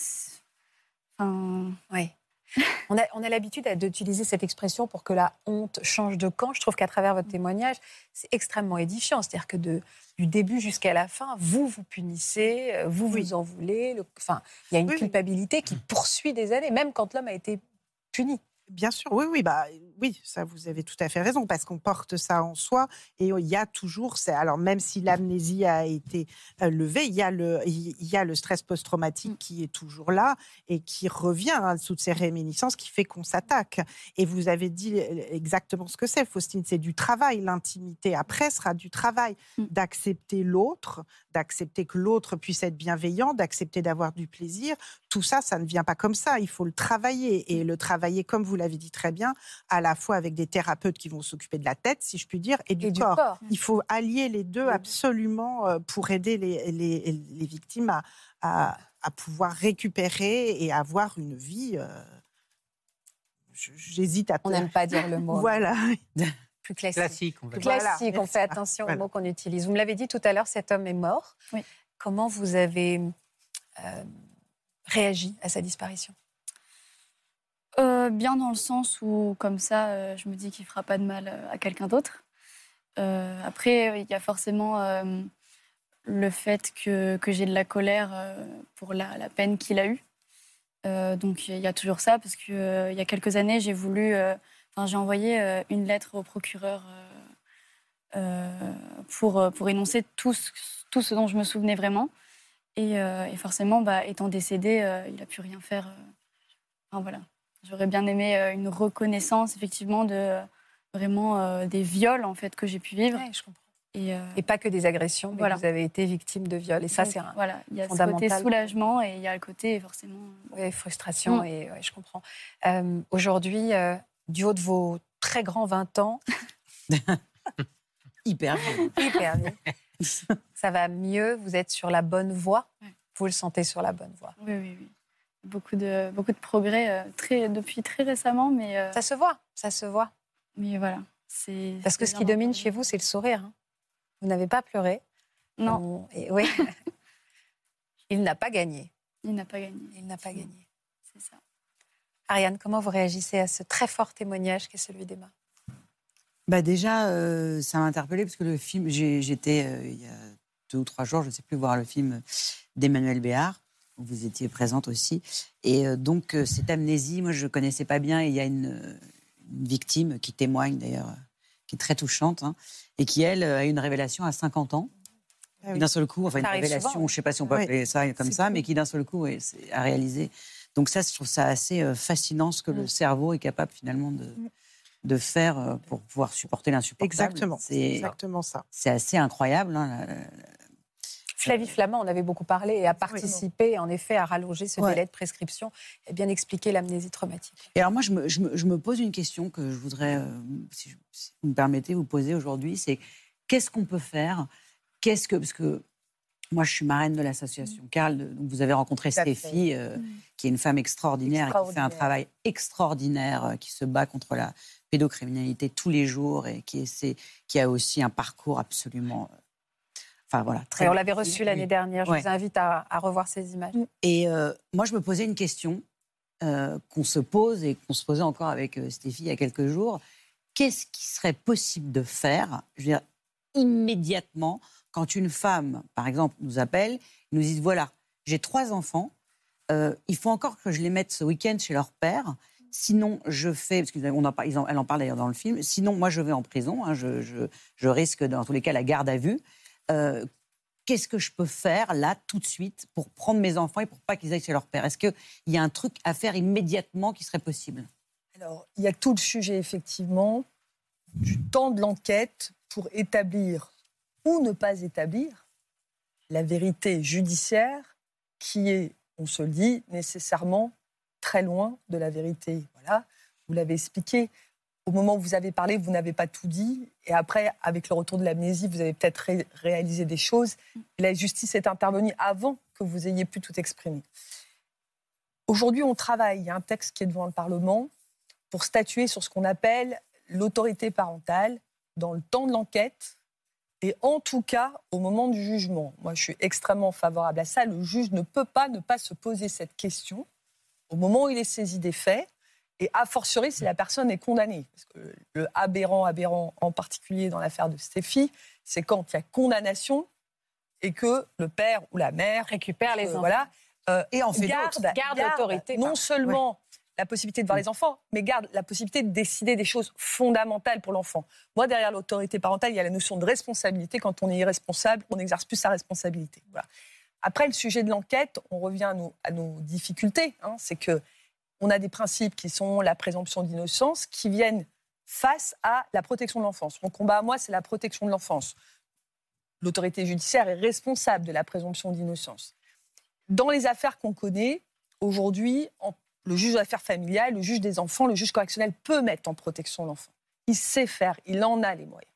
oui. on a, on a l'habitude d'utiliser cette expression pour que la honte change de camp. Je trouve qu'à travers votre témoignage, c'est extrêmement édifiant. C'est-à-dire que de, du début jusqu'à la fin, vous vous punissez, vous vous en voulez. enfin, il y a une culpabilité qui poursuit des années, même quand l'homme a été puni. Bien sûr, oui, oui, bah, oui, ça vous avez tout à fait raison, parce qu'on porte ça en soi et il y a toujours, alors même si l'amnésie a été euh, levée, il y a le, il y a le stress post-traumatique mmh. qui est toujours là et qui revient hein, sous ces réminiscences qui fait qu'on s'attaque. Et vous avez dit euh, exactement ce que c'est, Faustine, c'est du travail, l'intimité. Après sera du travail, mmh. d'accepter l'autre, d'accepter que l'autre puisse être bienveillant, d'accepter d'avoir du plaisir. Tout ça, ça ne vient pas comme ça, il faut le travailler et mmh. le travailler comme vous vous l'avez dit très bien, à la fois avec des thérapeutes qui vont s'occuper de la tête, si je puis dire, et du, corps. Il faut allier les deux absolument euh, pour aider les, les, victimes à, à, pouvoir récupérer et avoir une vie. Euh, j'hésite à. On n'aime pas dire le mot. voilà. Plus classique. Classique, on, classique, on fait attention aux mots qu'on utilise. Vous me l'avez dit tout à l'heure, cet homme est mort. Oui. Comment vous avez euh, réagi à sa disparition? Euh, bien dans le sens où, comme ça, euh, je me dis qu'il ne fera pas de mal euh, à quelqu'un d'autre. après, il y a forcément le fait que, que j'ai de la colère pour la, peine qu'il a eue. donc il y a toujours ça, parce qu'il il y a quelques années, j'ai voulu. Enfin, j'ai envoyé une lettre au procureur pour, pour énoncer tout ce, tout ce dont je me souvenais vraiment. Et, et forcément, bah, étant décédé, il n'a pu rien faire. Enfin, voilà. J'aurais bien aimé euh, une reconnaissance, effectivement, de euh, vraiment euh, des viols en fait que j'ai pu vivre. je comprends. Et, pas que des agressions, mais voilà. vous avez été victime de viols. Et ça, c'est un voilà, il y a ce côté soulagement et il y a le côté forcément. Oui, frustration. Mm. Et je comprends. Aujourd'hui, du haut de vos très grands 20 ans, hyper hyper bien. ça va mieux, vous êtes sur la bonne voie? Vous le sentez sur la bonne voie? Oui, oui, oui. Beaucoup de, beaucoup de progrès euh, très, depuis très récemment, mais... Euh, ça se voit, ça se voit. Mais voilà. Parce que ce qui domine chez vous, c'est le sourire. Hein. Vous n'avez pas pleuré. Non. Et, oui. Il n'a pas gagné. Il n'a pas gagné. Il n'a pas gagné. C'est ça. Ariane, comment vous réagissez à ce très fort témoignage qui est celui d'Emma? Bah déjà, euh, ça m'a interpellée parce que le film, j'étais euh, il y a deux ou trois jours, je ne sais plus, voir le film d'Emmanuel Béard, vous étiez présente aussi. Et euh, donc, cette amnésie, moi, je ne connaissais pas bien. Et il y a une, victime qui témoigne d'ailleurs, qui est très touchante, hein, et qui, elle, a eu une révélation à 50 ans. Ah d'un seul coup, enfin une révélation, je ne sais pas si on peut appeler ça comme ça, mais qui d'un seul coup a réalisé. Donc ça, je trouve ça assez fascinant ce que le mm. cerveau est capable finalement de, mm de faire euh, pour pouvoir supporter l'insupportable. Exactement. C'est exactement ça. C'est assez incroyable. Hein, Flavie Flamand, on avait beaucoup parlé et a participé, en effet, à rallonger ce délai de prescription et bien expliquer l'amnésie traumatique. Et alors, moi, je me, je, me, pose une question que je voudrais, euh, si, vous me permettez, vous poser aujourd'hui c'est qu'est-ce qu'on peut faire? Qu'est-ce que. Parce que moi, je suis marraine de l'association Carl. Donc vous avez rencontré Stéphie, euh, mm. qui est une femme extraordinaire, extraordinaire, et qui fait un travail extraordinaire, qui se bat contre la pédocriminalité tous les jours et qui a aussi un parcours absolument. Euh, enfin voilà. Très on l'avait reçu l'année dernière. Je vous invite à, revoir ces images. Et euh, moi, je me posais une question euh, qu'on se pose et qu'on se posait encore avec Stéphie il y a quelques jours. Qu'est-ce qui serait possible de faire, je veux dire, immédiatement, quand une femme, par exemple, nous appelle, nous dit voilà, j'ai trois enfants, il faut encore que je les mette ce week-end chez leur père. Sinon, je fais, parce qu'elle en, elle en parle d'ailleurs dans le film, sinon, moi, je vais en prison, hein, je, risque dans tous les cas la garde à vue. Euh, qu'est-ce que je peux faire là, tout de suite, pour prendre mes enfants et pour pas qu'ils aillent chez leur père? Est-ce qu'il y a un truc à faire immédiatement qui serait possible? Alors, il y a tout le sujet, effectivement, du temps de l'enquête pour établir ou ne pas établir la vérité judiciaire qui est, on se le dit, nécessairement très loin de la vérité. Voilà, vous l'avez expliqué. Au moment où vous avez parlé, vous n'avez pas tout dit. Et après, avec le retour de l'amnésie, vous avez peut-être réalisé des choses. la justice est intervenue avant que vous ayez pu tout exprimer. Aujourd'hui, on travaille. Il y a un texte qui est devant le Parlement pour statuer sur ce qu'on appelle l'autorité parentale dans le temps de l'enquête et en tout cas au moment du jugement. Moi, je suis extrêmement favorable à ça. Le juge ne peut pas ne pas se poser cette question au moment où il est saisi des faits, et a fortiori si la personne est condamnée. Parce que le aberrant, aberrant en particulier dans l'affaire de Stéphie, c'est quand il y a condamnation et que le père ou la mère récupère les enfants. Voilà, euh, et en fait garde, l'autorité. Non seulement la possibilité de voir les enfants, mais garde la possibilité de décider des choses fondamentales pour l'enfant. Moi, derrière l'autorité parentale, il y a la notion de responsabilité. Quand on est irresponsable, on n'exerce plus sa responsabilité. Voilà. Après, le sujet de l'enquête, on revient à nos, à nos difficultés. Hein, c'est que on a des principes qui sont la présomption d'innocence, qui viennent face à la protection de l'enfance. Mon combat à moi, c'est la protection de l'enfance. L'autorité judiciaire est responsable de la présomption d'innocence. Dans les affaires qu'on connaît, aujourd'hui, le juge d'affaires familiales, le juge des enfants, le juge correctionnel peut mettre en protection l'enfant. Il sait faire, il en a les moyens.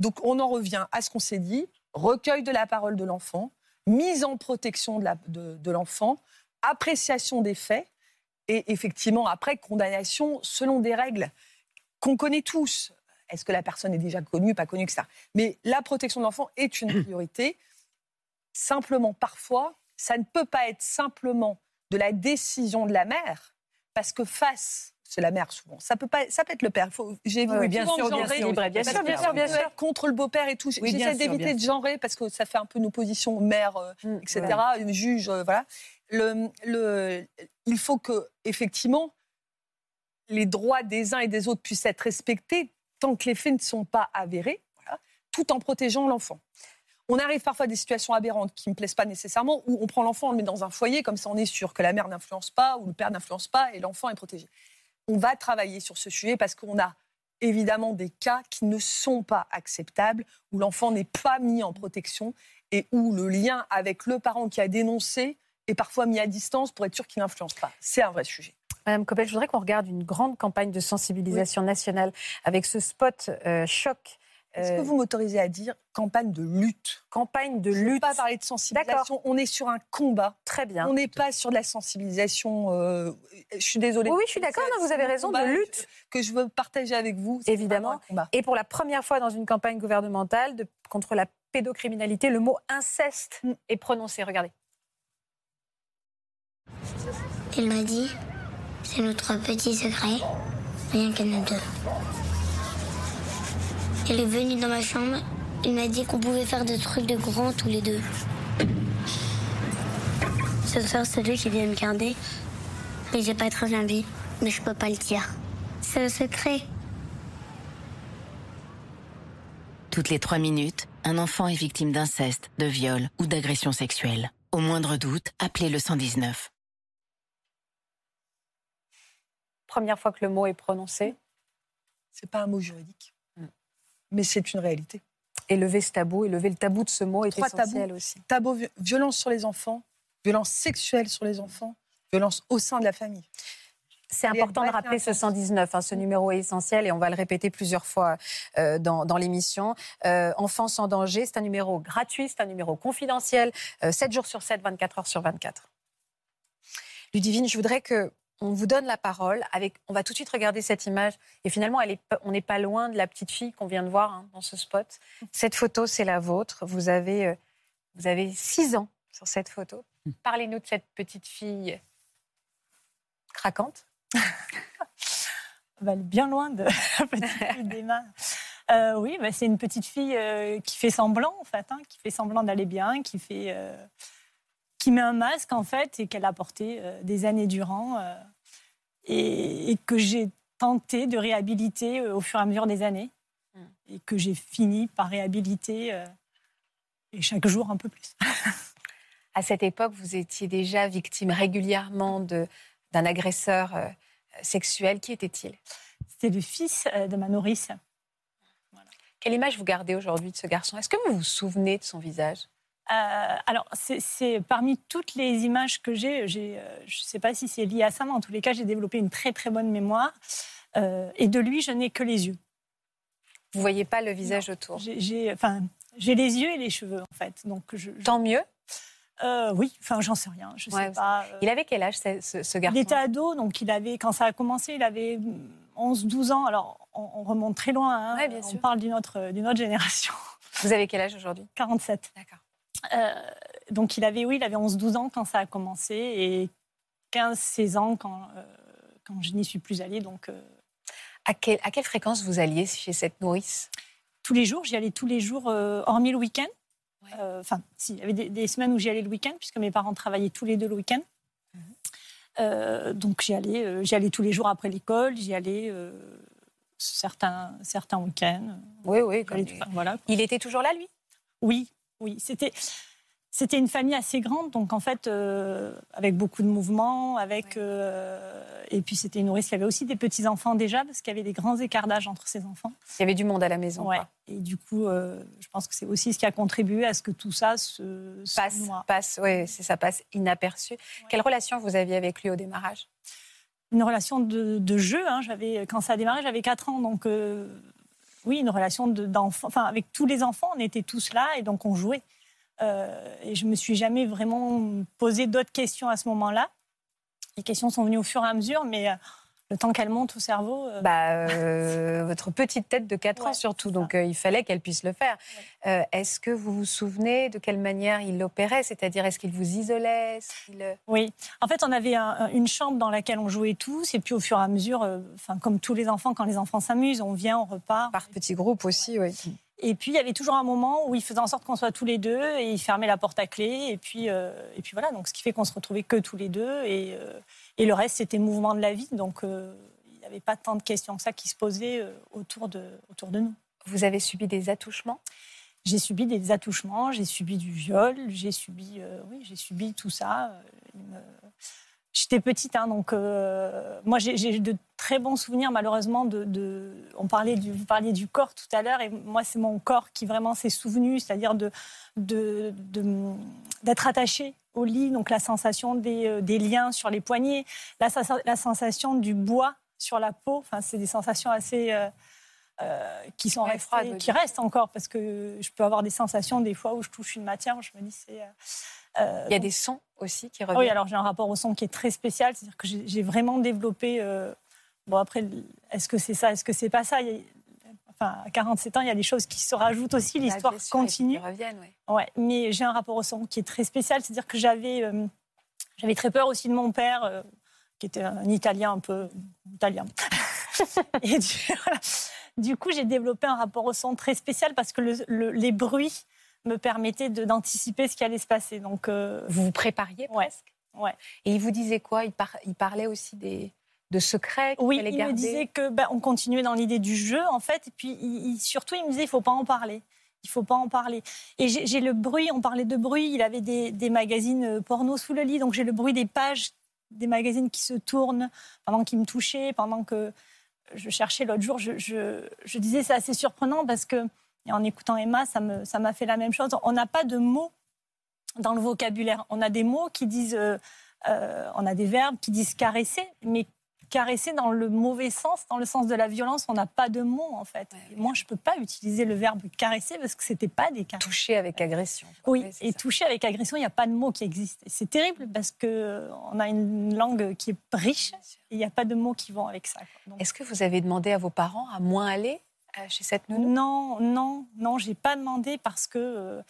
Donc on en revient à ce qu'on s'est dit, recueil de la parole de l'enfant, mise en protection de l'enfant, appréciation des faits et effectivement après condamnation selon des règles qu'on connaît tous. Est-ce que la personne est déjà connue, pas connue, etc. Mais la protection de l'enfant est une priorité. Simplement, parfois, ça ne peut pas être simplement de la décision de la mère, parce que face c'est la mère souvent. Ça peut pas, ça peut être le père. J'ai vu bien sûr, bien sûr, bien sûr, bien sûr, contre le beau-père et tout. J'essaie d'éviter de genrer parce que ça fait un peu nos positions mère, euh, mm, etc. Juge, euh, voilà. Il faut que effectivement les droits des uns et des autres puissent être respectés tant que les faits ne sont pas avérés, tout en protégeant l'enfant. On arrive parfois à des situations aberrantes qui ne me plaisent pas nécessairement, où on prend l'enfant, on le met dans un foyer, comme ça on est sûr que la mère n'influence pas ou le père n'influence pas et l'enfant est protégé on va travailler sur ce sujet parce qu'on a évidemment des cas qui ne sont pas acceptables, où l'enfant n'est pas mis en protection et où le lien avec le parent qui a dénoncé est parfois mis à distance pour être sûr qu'il n'influence pas. C'est un vrai sujet. Madame Coppel, je voudrais qu'on regarde une grande campagne de sensibilisation nationale avec ce spot euh, choc Est-ce que vous m'autorisez à dire campagne de lutte? Campagne de lutte. pas parler de sensibilisation. On est sur un combat. Très bien. On n'est pas sur de la sensibilisation. je suis désolée. Oui, oui je suis d'accord. Vous avez raison. De lutte que je veux partager avec vous. Évidemment. Et pour la première fois dans une campagne gouvernementale de, contre la pédocriminalité, le mot inceste mm. est prononcé. Regardez. Il m'a dit, c'est notre petit secret, rien qu'à nous deux. Il est venu dans ma chambre, il m'a dit qu'on pouvait faire des trucs de grands tous les deux. Ce soir, c'est lui qui vient me garder. Mais j'ai pas très envie, mais je peux pas le dire. C'est le secret. Toutes les trois minutes, un enfant est victime d'inceste, de viol ou d'agression sexuelle. Au moindre doute, appelez le 119. Première fois que le mot est prononcé. C'est pas un mot juridique, mm. mais c'est une réalité. Et lever ce tabou, et lever le tabou de ce mot est Trois essentiel aussi. Tabou, violence sur les enfants, violence sexuelle sur les enfants, violence au sein de la famille. C'est important de rappeler ce 119. Hein, ce numéro est essentiel et on va le répéter plusieurs fois euh, dans, l'émission. Euh, Enfants sans danger, c'est un numéro gratuit, c'est un numéro confidentiel, 7 euh, jours sur 7, 24 heures sur 24. Ludivine, je voudrais que on vous donne la parole. Avec, on va tout de suite regarder cette image. Et finalement, elle on n'est pas loin de la petite fille qu'on vient de voir hein, dans ce spot. Cette photo, c'est la vôtre. Vous avez, vous avez six ans sur cette photo. Parlez-nous de cette petite fille craquante. aller bien loin de petite fille d'Emma. Euh, oui, bah, c'est une petite fille euh, qui fait semblant, en fait, hein, qui fait semblant d'aller bien, qui fait, euh, qui met un masque en fait et qu'elle a porté des années durant et, que j'ai tenté de réhabiliter au fur et à mesure des années hmm. et que j'ai fini par réhabiliter et chaque jour un peu plus. à cette époque, vous étiez déjà victime régulièrement d'un agresseur sexuel. Qui était-il? C'était le fils euh, de ma nourrice. Quelle image vous gardez aujourd'hui de ce garçon? Est-ce que vous vous souvenez de son visage? Euh, alors, c'est parmi toutes les images que j'ai, euh, je ne sais pas si c'est lié à ça, mais en tous les cas, j'ai développé une très très bonne mémoire. et de lui, je n'ai que les yeux. Vous voyez pas le visage autour? J'ai enfin, les yeux et les cheveux, en fait. Donc je... Tant mieux euh, oui, enfin, j'en sais rien. Je sais pas. Euh. Il avait quel âge, ce, garçon? Il était ado, donc il avait, quand ça a commencé, il avait 11-12 ans. Alors, on, remonte très loin. Hein. on parle d'une autre, d'une autre génération. Vous avez quel âge aujourd'hui? 47. D'accord. Euh, donc, il avait, oui, il avait 11-12 ans quand ça a commencé et 15-16 ans quand, quand je n'y suis plus allée. Donc, à, à quelle fréquence vous alliez chez cette nourrice? Tous les jours. J'y allais tous les jours, hormis le week-end. Euh, enfin, il y avait des, semaines où j'y allais le week-end, puisque mes parents travaillaient tous les deux le week-end. Mhm. Euh, donc j'y allais, euh, allais tous les jours après l'école, j'y allais certains, certains week-ends. Oui, oui. voilà. Il était toujours là, lui? Oui, oui. C'était, c'était une famille assez grande, donc en fait, euh, avec beaucoup de mouvements, avec euh, et puis c'était une nourrice qui avait aussi des petits enfants déjà, parce qu'il y avait des grands écarts d'âge entre ses enfants. Il y avait du monde à la maison. Ouais. Et du coup, euh, je pense que c'est aussi ce qui a contribué à ce que tout ça se, passe, passe. Oui, ça passe inaperçu. Quelle relation vous aviez avec lui au démarrage? Une relation de, jeu. Hein. J'avais quand ça a démarré, j'avais 4 ans, donc oui, une relation d'enfant. enfin, avec tous les enfants, on était tous là et donc on jouait. Euh, et je me suis jamais vraiment posé d'autres questions à ce moment-là. Les questions sont venues au fur et à mesure, mais euh, le temps qu'elle monte au cerveau. Euh, bah, votre petite tête de 4 ans surtout, donc il fallait qu'elle puisse le faire. est-ce que vous vous souvenez de quelle manière il l'opérait? C'est-à-dire, est-ce qu'il vous isolait? Oui, en fait, on avait une chambre dans laquelle on jouait tous, et puis au fur et à mesure, enfin comme tous les enfants, quand les enfants s'amusent, on vient, on repart. Par petits groupes aussi, oui. Et puis, il y avait toujours un moment où il faisait en sorte qu'on soit tous les deux et il fermait la porte à clé. Et puis, euh, et puis voilà, donc ce qui fait qu'on se retrouvait que tous les deux. Et, euh, et le reste, c'était mouvement de la vie. Donc, euh, il n'y avait pas tant de questions que ça qui se posaient autour de, autour de nous. Vous avez subi des attouchements? J'ai subi des attouchements, j'ai subi du viol, j'ai subi, oui, j'ai subi tout ça. J'étais petite, hein, donc euh, moi j'ai de très bons souvenirs malheureusement de. on parlait du, vous parliez du corps tout à l'heure et moi c'est mon corps qui vraiment s'est souvenu, c'est-à-dire de d'être attaché au lit, donc la sensation des, euh, des liens sur les poignets, la, la, sensation du bois sur la peau. Enfin c'est des sensations assez euh, qui sont restés, qui restent encore, parce que je peux avoir des sensations des fois où je touche une matière, je me dis c'est. Il y a des sons aussi qui reviennent. Oui, alors j'ai un rapport au son qui est très spécial, c'est-à-dire que j'ai vraiment développé. bon après, est-ce que c'est ça, est-ce que c'est pas ça? Enfin, à 47 ans, il y a des choses qui se rajoutent aussi, bah, l'histoire continue. reviennent, ouais. Mais j'ai un rapport au son qui est très spécial, c'est-à-dire que j'avais j'avais très peur aussi de mon père, euh, qui était un Italien un peu italien. et du, coup, j'ai développé un rapport au son très spécial parce que les bruits me permettaient d'anticiper ce qui allait se passer. Donc, euh, vous vous prépariez presque? Ouais. Et il vous disait quoi? Il, il, parlait aussi des de secrets Oui, il me disait que ben, on continuait dans l'idée du jeu en fait, et puis surtout il me disait il faut pas en parler il faut pas en parler. Et j'ai le bruit, on parlait de bruit, il avait des, magazines euh, porno sous le lit, donc j'ai le bruit des pages des magazines qui se tournent pendant qu'il me touchait, pendant que je cherchais l'autre jour. Je, je, disais c'est assez surprenant parce que, en écoutant Emma, ça m'a ça fait la même chose. On n'a pas de mots dans le vocabulaire. On a des mots qui disent, euh, euh, on a des verbes qui disent caresser, mais caresser dans le mauvais sens, dans le sens de la violence, on n'a pas de mots en fait. moi, je ne peux pas utiliser le verbe caresser parce que c'était pas des caresses. Toucher avec agression. Oui, et toucher avec agression, il n'y a pas de mot qui existe. C'est terrible parce que on a une langue qui est riche et il n'y a pas de mots qui vont avec ça. Est-ce que vous avez demandé à vos parents à moins aller euh, chez cette nounou? Non, non, non, j'ai pas demandé parce que. Euh,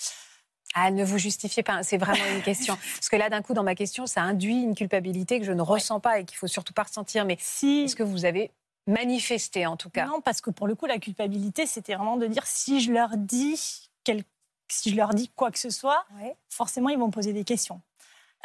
ah, ne vous justifiez pas, c'est vraiment une question. Parce que là, d'un coup, dans ma question, ça induit une culpabilité que je ne ressens pas et qu'il faut surtout pas ressentir. Mais si... est-ce que vous avez manifesté, en tout cas? Non, parce que pour le coup, la culpabilité, c'était vraiment de dire si je leur dis, si je leur dis quoi que ce soit, forcément, ils vont poser des questions.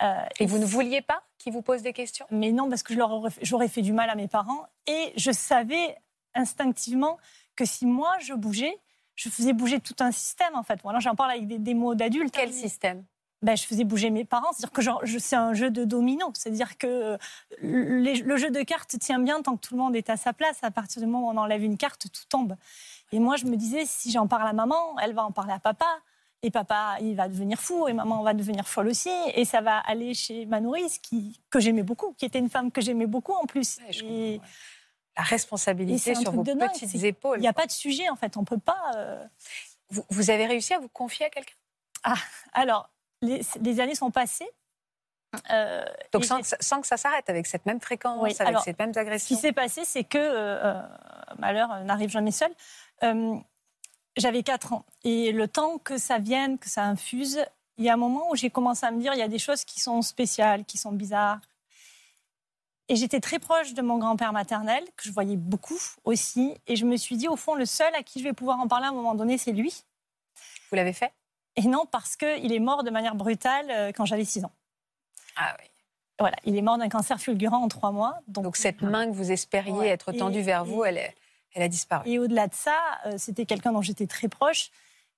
Euh, et, vous ne vouliez pas qu'ils vous posent des questions? Mais non, parce que j'aurais fait du mal à mes parents. Et je savais instinctivement que si moi, je bougeais, je faisais bouger tout un système, en fait. Voilà, j'en parle avec des, mots d'adultes. Quel système? Ben, je faisais bouger mes parents. C'est-à-dire que genre, c'est un jeu de domino. C'est-à-dire que euh, le jeu de cartes tient bien tant que tout le monde est à sa place. À partir du moment où on enlève une carte, tout tombe. Et moi, je me disais, si j'en parle à maman, elle va en parler à papa. Et papa, il va devenir fou, et maman va devenir folle aussi. Et ça va aller chez ma nourrice, qui, que j'aimais beaucoup, qui était une femme que j'aimais beaucoup en plus. et, la responsabilité sur vos petites épaules. Il n'y a pas de sujet, en fait. On ne peut pas. Euh, vous, avez réussi à vous confier à quelqu'un? Ah, alors, les, années sont passées. Euh, Donc sans, que ça s'arrête, avec cette même fréquence, avec ces mêmes agressions. Ce qui s'est passé, c'est que, euh, malheur n'arrive jamais seul, j'avais 4 ans. Et le temps que ça vienne, que ça infuse, il y a un moment où j'ai commencé à me dire, il y a des choses qui sont spéciales, qui sont bizarres, et j'étais très proche de mon grand-père maternel, que je voyais beaucoup aussi. Et je me suis dit, au fond, le seul à qui je vais pouvoir en parler à un moment donné, c'est lui. Vous l'avez fait? Et non, parce qu'il est mort de manière brutale euh, quand j'avais 6 ans. Ah oui. Voilà, il est mort d'un cancer fulgurant en 3 mois. Donc, cette main que vous espériez être tendue vers vous, elle, est, elle a disparu. Et au-delà de ça, euh, c'était quelqu'un dont j'étais très proche.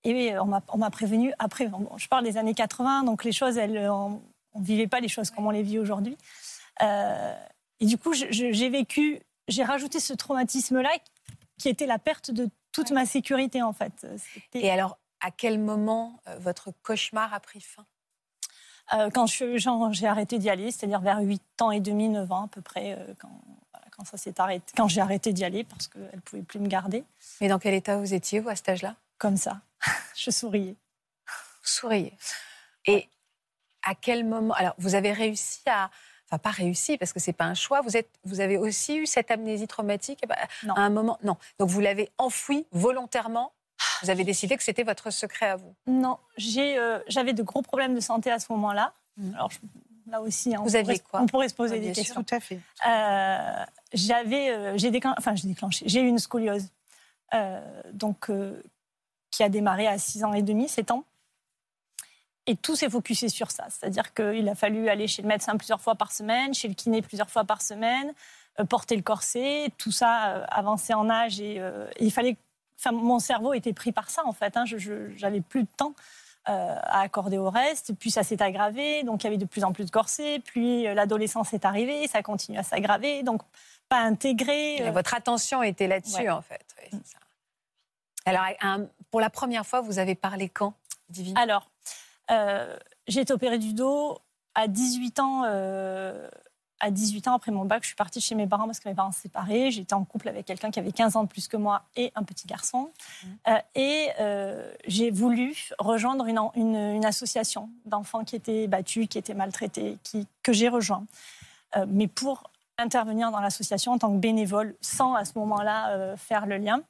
Et on m'a prévenu après. je parle des années 80, donc les choses, elles, on ne vivait pas les choses comme on les vit aujourd'hui. Euh, et du coup, j'ai vécu, j'ai rajouté ce traumatisme-là qui était la perte de toute ma sécurité en fait. Et alors, à quel moment euh, votre cauchemar a pris fin? Euh, Quand j'ai arrêté d'y aller, c'est-à-dire vers 8 ans et demi, 9 ans à peu près, euh, quand, quand, ça s'est arrêté, quand j'ai arrêté d'y aller parce qu'elle ne pouvait plus me garder. Mais dans quel état vous étiez, vous, à cet âge-là? Comme ça. Je souriais. Vous souriez. Et à quel moment Alors, vous avez réussi à, pas réussi parce que c'est pas un choix. Vous, êtes, vous avez aussi eu cette amnésie traumatique bah, à un moment. Non. Donc vous l'avez enfoui volontairement. Vous avez décidé que c'était votre secret à vous. Non, j'ai, euh, j'avais de gros problèmes de santé à ce moment-là. Mmh. Alors là aussi, hein, vous aviez quoi On pourrait se poser des questions. Tout à fait. Euh, j'avais, euh, j'ai déclenché, enfin j'ai déclenché, j'ai eu une scoliose, donc qui a démarré à 6 ans et demi, 7 ans. Et tout s'est focusé sur ça. C'est-à-dire qu'il a fallu aller chez le médecin plusieurs fois par semaine, chez le kiné plusieurs fois par semaine, euh, porter le corset, tout ça euh, avancer en âge. Et, euh, il fallait. Enfin, mon cerveau était pris par ça, en fait. Hein. Je n'avais plus de temps à accorder au reste. Puis ça s'est aggravé. Donc il y avait de plus en plus de corsets. Puis l'adolescence est arrivée. Ça continue à s'aggraver. Donc pas intégré. votre attention était là-dessus, en fait. Alors, pour la première fois, vous avez parlé quand, Divine Alors, euh, j'ai été opérée du dos à 18 ans. Euh, à 18 ans, après mon bac, je suis partie chez mes parents parce que mes parents se séparaient. J'étais en couple avec quelqu'un qui avait 15 ans de plus que moi et un petit garçon. Mmh. Euh, et euh, j'ai voulu rejoindre une, une, une association d'enfants qui étaient battus, qui étaient maltraités, qui, que j'ai rejoint. Euh, mais pour intervenir dans l'association en tant que bénévole, sans à ce moment-là faire le lien.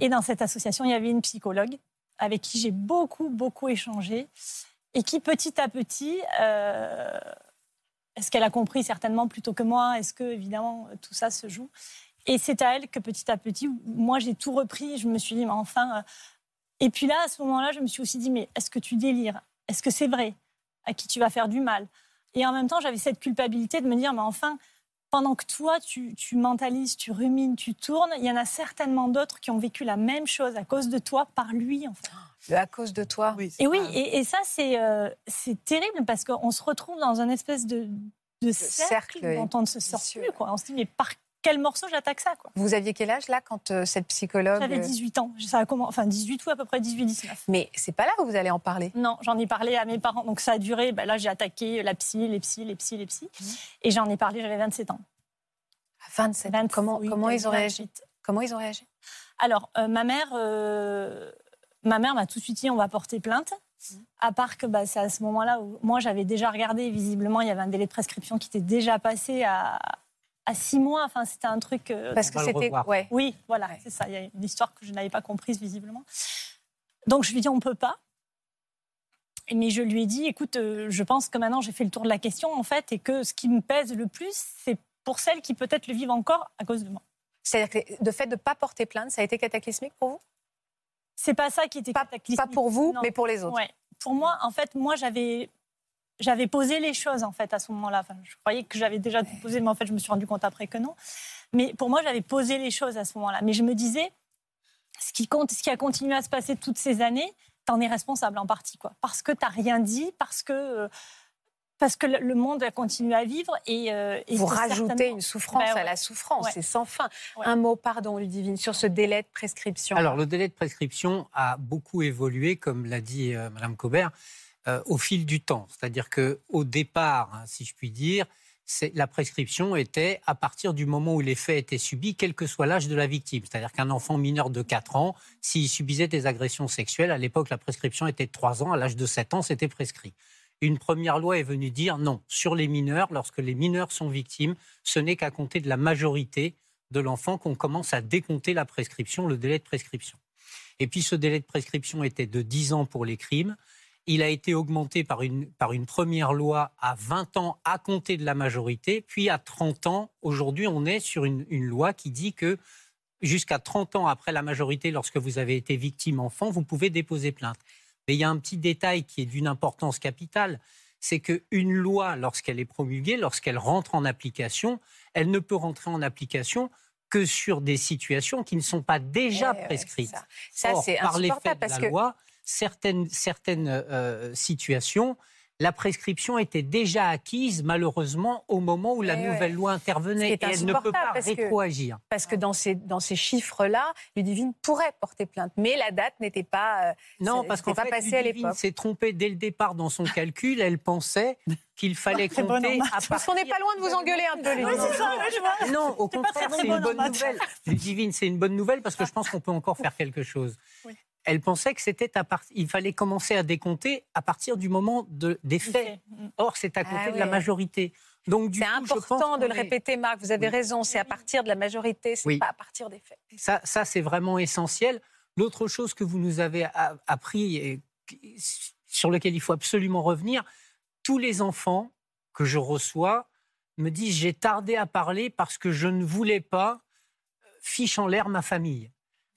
Et dans cette association, il y avait une psychologue avec qui j'ai beaucoup, beaucoup échangé et qui, petit à petit, est-ce qu'elle a compris certainement plutôt que moi Est-ce que, évidemment, tout ça se joue? Et c'est à elle que petit à petit, moi, j'ai tout repris. Je me suis dit, mais enfin. Euh, et puis là, à ce moment-là, je me suis aussi dit, mais est-ce que tu délires? Est-ce que c'est vrai? À qui tu vas faire du mal? Et en même temps, j'avais cette culpabilité de me dire, mais enfin, pendant que toi, tu, tu, mentalises, tu rumines, tu tournes, il y en a certainement d'autres qui ont vécu la même chose à cause de toi, par lui, en fait. À cause de toi. Oui, et oui, et, ça, euh, c'est terrible parce qu'on se retrouve dans un espèce de, de cercle, dont on ne se sort plus. Quoi. On se dit, mais par quel morceau j'attaque ça quoi. Vous aviez quel âge là quand euh, cette psychologue J'avais 18 ans. Ça a. Enfin 18 ou à peu près 18-19. Mais c'est pas là où vous allez en parler Non, j'en ai parlé à mes parents. Donc ça a duré. Ben là j'ai attaqué la psy, les psys, les psys, les psys. Mmh. Et j'en ai parlé, j'avais 27 ans. 27 ans Comment, comment ils ont réagi Comment ils ont réagi? Alors euh, ma mère, euh, ma mère m'a tout de suite dit on va porter plainte. Mmh. À part que bah, c'est à ce moment-là où moi j'avais déjà regardé, visiblement il y avait un délai de prescription qui était déjà passé à, à six mois. Enfin, c'était un truc. Euh, Parce que c'était. Ouais. Oui, voilà, c'est ça. Il y a une histoire que je n'avais pas comprise visiblement. Donc je lui ai dit on peut pas. Mais je lui ai dit écoute, euh, je pense que maintenant j'ai fait le tour de la question en fait, et que ce qui me pèse le plus, c'est pour celles qui peut-être le vivent encore à cause de moi. C'est-à-dire que le fait de ne pas porter plainte, ça a été cataclysmique pour vous? C'est pas ça qui était cataclysmique. Pas pour vous, mais pour les autres. Ouais. Pour moi, en fait, moi j'avais j'avais posé les choses en fait à ce moment-là. Enfin, je croyais que j'avais déjà tout posé, mais en fait, je me suis rendu compte après que non. Mais pour moi, j'avais posé les choses à ce moment-là. Mais je me disais, ce qui compte, ce qui a continué à se passer toutes ces années, t'en es responsable en partie, quoi. Parce que t'as rien dit, parce que euh, parce que le monde a continué à vivre et, euh, vous rajoutez une souffrance ben à la souffrance, c'est sans fin. Un mot, pardon, Ludivine, sur ce délai de prescription. Alors le délai de prescription a beaucoup évolué, comme l'a dit euh, Madame Cobert. Euh, au fil du temps. C'est-à-dire qu'au départ, hein, si je puis dire, la prescription était à partir du moment où les faits étaient subis, quel que soit l'âge de la victime. C'est-à-dire qu'un enfant mineur de 4 ans, s'il subissait des agressions sexuelles, à l'époque, la prescription était de 3 ans, à l'âge de 7 ans, c'était prescrit. Une première loi est venue dire non, sur les mineurs, lorsque les mineurs sont victimes, ce n'est qu'à compter de la majorité de l'enfant qu'on commence à décompter la prescription, le délai de prescription. Et puis ce délai de prescription était de 10 ans pour les crimes, il a été augmenté par une, par une première loi à 20 ans à compter de la majorité, puis à 30 ans. Aujourd'hui, on est sur une, loi qui dit que jusqu'à 30 ans après la majorité, lorsque vous avez été victime enfant, vous pouvez déposer plainte. Mais il y a un petit détail qui est d'une importance capitale, c'est qu'une loi, lorsqu'elle est promulguée, lorsqu'elle rentre en application, elle ne peut rentrer en application que sur des situations qui ne sont pas déjà prescrites. ça, c'est insupportable parce que loi, certaines, certaines euh, situations, la prescription était déjà acquise, malheureusement, au moment où la eh nouvelle loi intervenait. Et elle ne peut pas rétroagir. parce que dans ces, dans ces chiffres-là, Ludivine pourrait porter plainte, mais la date n'était pas, euh, non, parce qu'en fait, Ludivine s'est trompée dès le départ dans son calcul. Elle pensait qu'il fallait compter à Parce qu'on n'est pas loin de vous engueuler un peu, Ludivine. non, au contraire, c'est une bonne nouvelle. Ludivine, c'est une bonne nouvelle parce que je pense qu'on peut encore faire quelque chose. Oui elle pensait que c'était à il fallait commencer à décompter à partir du moment de, des faits. Or, c'est à compter ah de la majorité. Donc, c'est important de le répéter, Marc. Vous avez raison. C'est à partir de la majorité, c'est pas à partir des faits. Ça, ça c'est vraiment essentiel. L'autre chose que vous nous avez appris et sur lequel il faut absolument revenir, tous les enfants que je reçois me disent j'ai tardé à parler parce que je ne voulais pas euh, fiche en l'air ma famille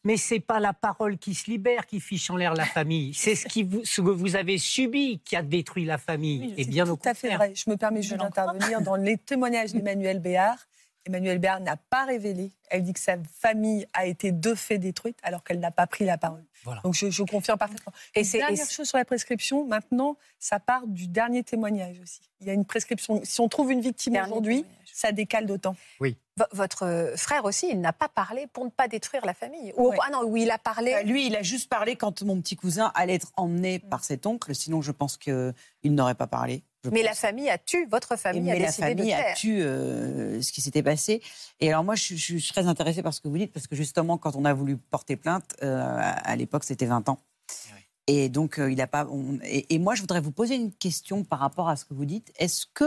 mais c'est pas la parole qui se libère qui fiche en l'air la famille. C'est ce, qui ce que vous avez subi qui a détruit la famille. et bien tout à fait vrai. Je me permets juste d'intervenir dans les témoignages d'Emmanuel Béard. Emmanuel Béard n'a pas révélé. Elle dit que sa famille a été de fait détruite alors qu'elle n'a pas pris la parole. Donc je, confirme parfaitement. Et c'est dernière chose sur la prescription. Maintenant, ça part du dernier témoignage aussi. Il y a une prescription. Si on trouve une victime aujourd'hui, ça décale d'autant. Oui. votre euh, frère aussi, il n'a pas parlé pour ne pas détruire la famille. Ou, Ah non, oui, il a parlé. Euh, lui, il a juste parlé quand mon petit cousin allait être emmené par cet oncle. Sinon, je pense qu'il n'aurait pas parlé. mais la famille a tué, votre famille a décidé la famille de a tué ce qui s'était passé. Et alors moi, je, suis très intéressée par ce que vous dites, parce que justement, quand on a voulu porter plainte, à l'époque, c'était 20 ans. Et donc, il a pas. et, moi, je voudrais vous poser une question par rapport à ce que vous dites. Est-ce que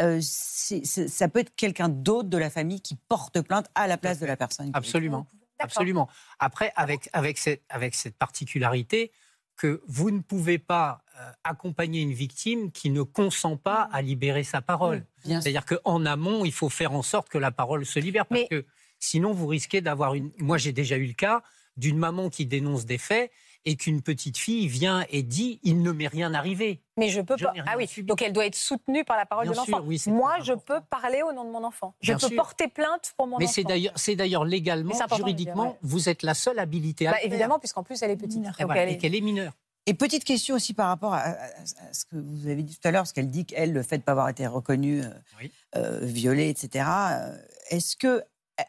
euh, ça peut être quelqu'un d'autre de la famille qui porte plainte à la place de la personne. Absolument. Absolument. Après, avec, avec, cette, avec cette particularité que vous ne pouvez pas euh, accompagner une victime qui ne consent pas à libérer sa parole. C'est-à-dire qu'en amont, il faut faire en sorte que la parole se libère. Parce que sinon, vous risquez d'avoir une. Moi, j'ai déjà eu le cas d'une maman qui dénonce des faits et qu'une petite fille vient et dit il ne m'est rien arrivé. Mais je peux pas. Ah oui, donc elle doit être soutenue par la parole de l'enfant. Moi, je peux parler au nom de mon enfant. Je peux porter plainte pour mon Mais enfant. Mais c'est d'ailleurs, c'est d'ailleurs légalement, juridiquement, vous êtes la seule habilité à bah, Évidemment, puisqu'en plus elle est petite. Et, qu'elle est mineure. Et petite question aussi par rapport à, ce que vous avez dit tout à l'heure, parce qu'elle dit qu'elle, le fait de ne pas avoir été reconnue, euh, euh, violée, etc. Euh, est-ce que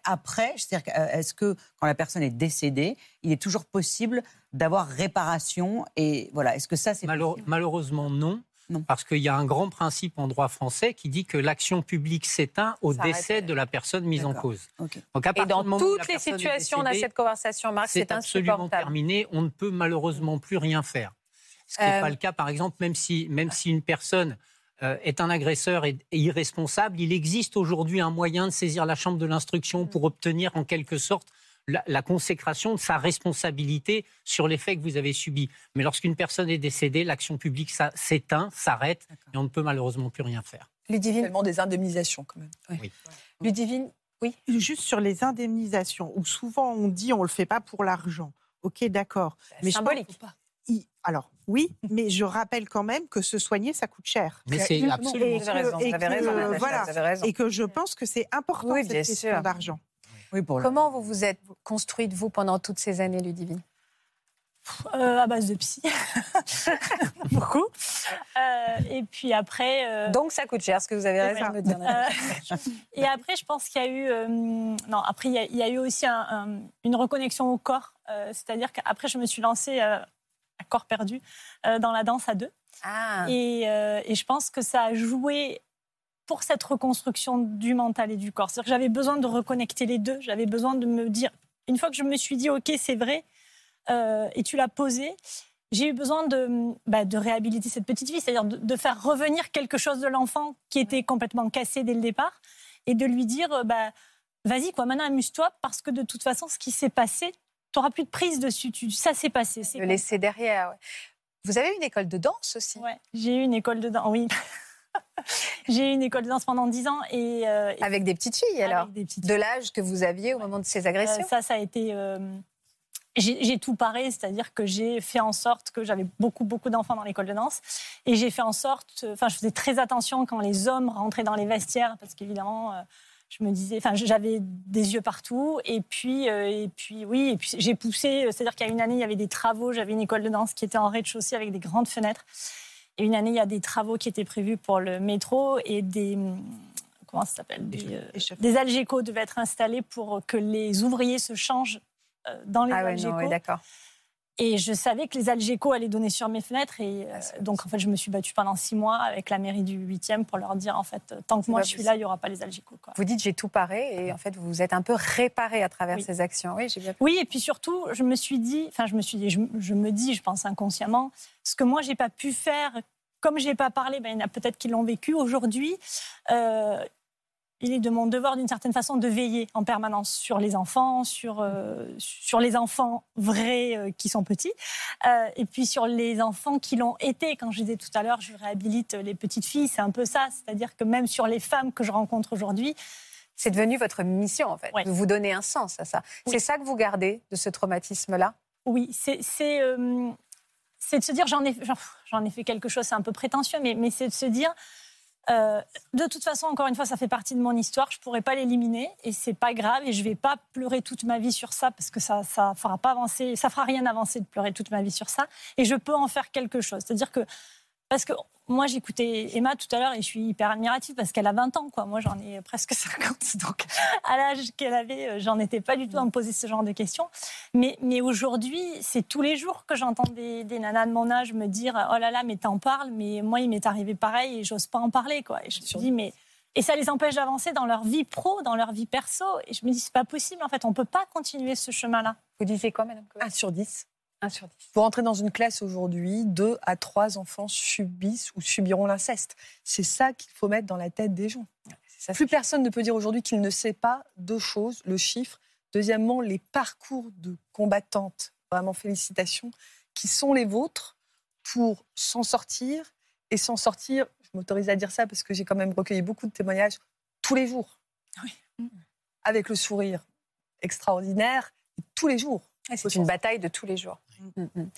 après, c'est-à-dire est-ce que quand la personne est décédée, il est toujours possible d'avoir réparation et voilà, est-ce que ça c'est malheureusement non. Non. Parce qu'il y a un grand principe en droit français qui dit que l'action publique s'éteint au décès de la personne mise en cause. Donc à et dans toutes les situations, dans cette conversation, Marc, c'est absolument terminé. On ne peut malheureusement plus rien faire. Ce qui n'est euh, pas le cas, par exemple, même si, même si une personne euh, est un agresseur et, irresponsable, il existe aujourd'hui un moyen de saisir la chambre de l'instruction pour obtenir en quelque sorte la, consécration de sa responsabilité sur les faits que vous avez subis. Mais lorsqu'une personne est décédée, l'action publique s'éteint, s'arrête, et on ne peut malheureusement plus rien faire. Ludivine Tellement des indemnisations quand même. Oui. Ludivine, oui. Juste sur les indemnisations, où souvent on dit on ne le fait pas pour l'argent. Ok, d'accord. Mais symbolique. Alors, oui, mais je rappelle quand même que se soigner, ça coûte cher. Mais c'est absolument. Vous avez raison. Vous avez raison. Voilà. Et que je pense que c'est important cette question d'argent. Comment vous vous êtes construite, vous, pendant toutes ces années, Ludivine? Euh, à base de psy, beaucoup. Euh, et puis après. Euh, Donc ça coûte cher, ce que vous avez raison de me dire. et après, je pense qu'il y a eu. non, après, il y, a, eu aussi une reconnexion au corps. C'est-à-dire qu'après, je me suis lancée corps perdu dans la danse à deux. Ah. Et, et, je pense que ça a joué pour cette reconstruction du mental et du corps. C'est-à-dire que j'avais besoin de reconnecter les deux. J'avais besoin de me dire, une fois que je me suis dit, OK, c'est vrai, euh, et tu l'as posé, j'ai eu besoin de, bah, de réhabiliter cette petite fille, c'est-à-dire de, faire revenir quelque chose de l'enfant qui était complètement cassé dès le départ, et de lui dire, euh, bah, vas-y, quoi, maintenant amuse-toi, parce que de toute façon, ce qui s'est passé, tu n'auras plus de prise dessus. Tu, ça s'est passé. Le laisser derrière. Vous avez une école de danse aussi? Oui, j'ai eu une école de danse, oui. J'ai eu une école de danse pendant 10 ans. Et, euh, avec des petites filles, alors? De l'âge que vous aviez au moment de ces agressions? euh, Ça, ça a été. Euh, j'ai tout paré, c'est-à-dire que j'ai fait en sorte que j'avais beaucoup, beaucoup d'enfants dans l'école de danse. Et j'ai fait en sorte. Enfin, je faisais très attention quand les hommes rentraient dans les vestiaires, parce qu'évidemment. Je me disais, enfin, j'avais des yeux partout, et puis, et puis, oui, et puis j'ai poussé. C'est-à-dire qu'il y a une année, il y avait des travaux. J'avais une école de danse qui était en rez-de-chaussée avec des grandes fenêtres une année, il y a des travaux qui étaient prévus pour le métro et des comment ça s'appelle des, euh, algécos devaient être installés pour que les ouvriers se changent euh, dans les ah d'accord. Et je savais que les Algeco allaient donner sur mes fenêtres. Et euh, ah, donc, en fait, je me suis battue pendant six mois avec la mairie du 8e pour leur dire, en fait, tant que moi je suis là, il n'y aura pas les Algeco. Vous dites, j'ai tout paré. Et en fait, vous vous êtes un peu réparé à travers ces actions. Oui, j'ai bien Oui, et puis surtout, je me suis dit, enfin, je me suis dit, je, me dis, je pense inconsciemment, ce que moi, j'ai pas pu faire comme je n'ai pas parlé, ben, il y en a peut-être qui l'ont vécu aujourd'hui. Euh, il est de mon devoir, d'une certaine façon, de veiller en permanence sur les enfants, sur, euh, sur les enfants vrais euh, qui sont petits, euh, et puis sur les enfants qui l'ont été. Quand je disais tout à l'heure, je réhabilite les petites filles, c'est un peu ça. C'est-à-dire que même sur les femmes que je rencontre aujourd'hui, c'est devenu votre mission, en fait, de vous donner un sens à ça. C'est ça que vous gardez de ce traumatisme-là? Oui, c'est c'est de se dire, j'en ai, j'en ai fait quelque chose, c'est un peu prétentieux, mais, mais c'est de se dire, euh, de toute façon, encore une fois, ça fait partie de mon histoire. Je pourrais pas l'éliminer et c'est pas grave. Et je vais pas pleurer toute ma vie sur ça parce que ça, ça fera pas avancer, ça fera rien avancer de pleurer toute ma vie sur ça. Et je peux en faire quelque chose. C'est-à-dire que Parce que moi, j'écoutais Emma tout à l'heure et je suis hyper admirative parce qu'elle a 20 ans. Quoi. Moi, j'en ai presque 50. Donc, à l'âge qu'elle avait, euh, j'en étais pas du tout à me poser ce genre de questions. Mais, mais aujourd'hui, c'est tous les jours que j'entends des, des, nanas de mon âge me dire Oh là là, mais t'en parles, mais moi, il m'est arrivé pareil et j'ose pas en parler. Quoi. Et je me dis Mais. Et ça les empêche d'avancer dans leur vie pro, dans leur vie perso. Et je me dis, c'est pas possible. En fait, on peut pas continuer ce chemin-là. Vous disiez quoi, Madame 1 sur 10. 1 sur 10. Pour entrer dans une classe aujourd'hui, 2 à 3 enfants subissent ou subiront l'inceste. C'est ça qu'il faut mettre dans la tête des gens. Ça, Plus personne ne peut dire aujourd'hui qu'il ne sait pas deux choses, le chiffre. Deuxièmement, les parcours de combattantes, vraiment félicitations, qui sont les vôtres pour s'en sortir et s'en sortir, je m'autorise à dire ça parce que j'ai quand même recueilli beaucoup de témoignages tous les jours. Oui. Avec le sourire extraordinaire, tous les jours. C'est une bataille de tous les jours. Mm, mm.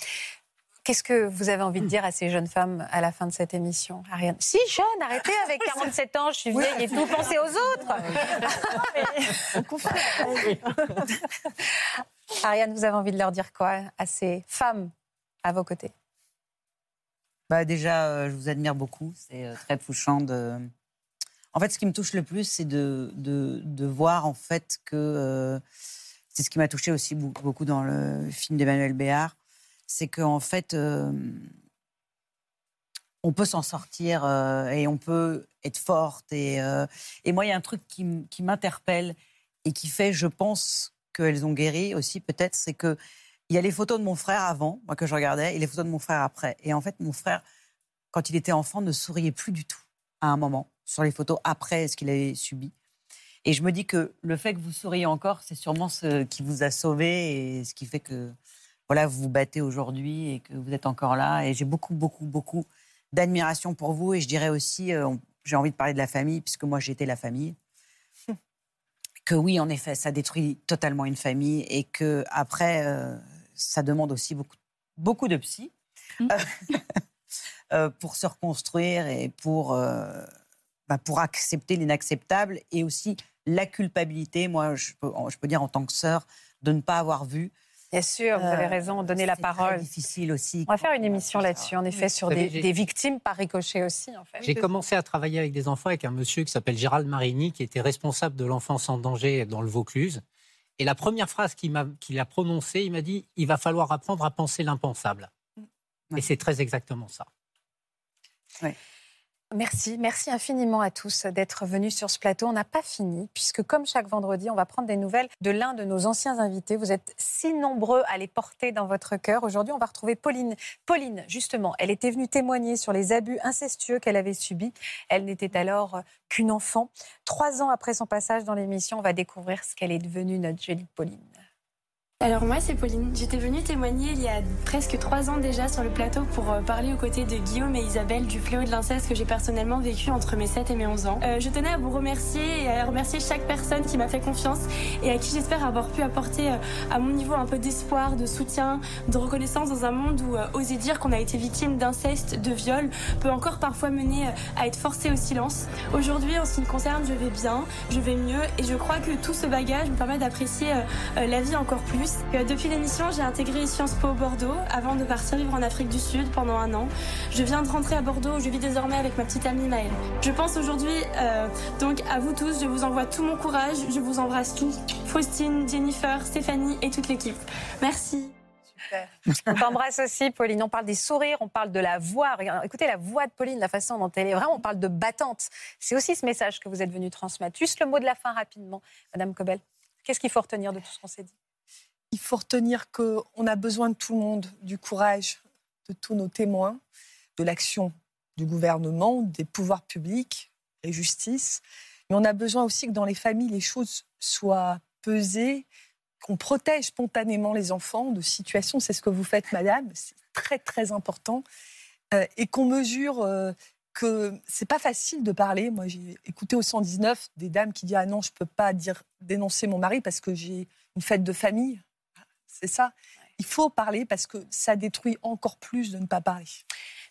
Qu'est-ce que vous avez envie de dire à ces jeunes femmes à la fin de cette émission, Ariane? Si jeune, arrêtez avec 47 ans, je suis vieille et tout, pensez aux autres. Ariane, vous avez envie de leur dire quoi à ces femmes à vos côtés? Bah Déjà, euh, je vous admire beaucoup. C'est euh, très touchant de. En fait, ce qui me touche le plus, c'est de, de, de, voir en fait que. Euh, c'est ce qui m'a touché aussi beaucoup dans le film d'Emmanuel Béard, c'est qu'en fait, euh, on peut s'en sortir euh, et on peut être forte. Et, euh, et moi, il y a un truc qui, m'interpelle et qui fait, je pense, qu'elles ont guéri aussi, peut-être, c'est que il y a les photos de mon frère avant, moi que je regardais, et les photos de mon frère après. Et en fait, mon frère, quand il était enfant, ne souriait plus du tout à un moment sur les photos après ce qu'il avait subi. Et je me dis que le fait que vous souriez encore, c'est sûrement ce qui vous a sauvé et ce qui fait que voilà, vous vous battez aujourd'hui et que vous êtes encore là. Et j'ai beaucoup, beaucoup, beaucoup d'admiration pour vous. Et je dirais aussi, euh, j'ai envie de parler de la famille, puisque moi j'étais la famille. que oui, en effet, ça détruit totalement une famille et que après, euh, ça demande aussi beaucoup, beaucoup de psy mmh. euh, pour se reconstruire et pour, bah, pour accepter l'inacceptable et aussi la culpabilité, moi, je peux, je peux, dire en tant que sœur, de ne pas avoir vu. Bien sûr, vous avez euh, raison, donner la parole. C'est difficile aussi. On va faire une émission là-dessus, en effet, sur des, des, victimes par ricochet aussi. En fait. J'ai commencé à travailler avec des enfants avec un monsieur qui s'appelle Gérald Marini, qui était responsable de l'enfance en danger dans le Vaucluse. Et la première phrase qu'il a, a prononcée, il m'a dit il va falloir apprendre à penser l'impensable. Et c'est très exactement ça. Ouais. Merci, merci infiniment à tous d'être venus sur ce plateau. On n'a pas fini, puisque comme chaque vendredi, on va prendre des nouvelles de l'un de nos anciens invités. Vous êtes si nombreux à les porter dans votre cœur. Aujourd'hui, on va retrouver Pauline. Pauline, justement, elle était venue témoigner sur les abus incestueux qu'elle avait subis. Elle n'était alors qu'une enfant. Trois ans après son passage dans l'émission, on va découvrir ce qu'elle est devenue, notre jolie Pauline. Alors moi c'est Pauline, j'étais venue témoigner il y a presque trois ans déjà sur le plateau pour euh, parler aux côtés de Guillaume et Isabelle du fléau de l'inceste que j'ai personnellement vécu entre mes 7 et mes 11 ans. Euh, je tenais à vous remercier et à remercier chaque personne qui m'a fait confiance et à qui j'espère avoir pu apporter euh, à mon niveau un peu d'espoir, de soutien, de reconnaissance dans un monde où oser dire qu'on a été victime d'inceste, de viol peut encore parfois mener à être forcé au silence. Aujourd'hui en ce qui me concerne je vais bien, je vais mieux et je crois que tout ce bagage me permet d'apprécier la vie encore plus depuis l'émission, j'ai intégré Sciences Po Bordeaux avant de partir vivre en Afrique du Sud pendant un an. Je viens de rentrer à Bordeaux où je vis désormais avec ma petite amie Maëlle. Je pense aujourd'hui euh, donc à vous tous, je vous envoie tout mon courage, je vous embrasse tous, Faustine, Jennifer, Stéphanie et toute l'équipe. Merci. On t'embrasse aussi, Pauline. On parle des sourires, on parle de la voix. Écoutez la voix de Pauline, la façon dont elle est. Vraiment, on parle de battante. C'est aussi ce message que vous êtes venu transmettre. Juste le mot de la fin rapidement, Madame Cobel. Qu'est-ce qu'il faut retenir de tout ce qu'on s'est dit? Il faut retenir qu'on a besoin de tout le monde, du courage de tous nos témoins, de l'action du gouvernement, des pouvoirs publics, et justice. Mais on a besoin aussi que dans les familles, les choses soient pesées, qu'on protège spontanément les enfants de situations. C'est ce que vous faites, madame. C'est très, très important. Euh, et qu'on mesure euh, que c'est pas facile de parler. Moi, j'ai écouté au 119 des dames qui disent Ah non, je peux pas dire dénoncer mon mari parce que j'ai une fête de famille. C'est ça. Il faut parler parce que ça détruit encore plus de ne pas parler.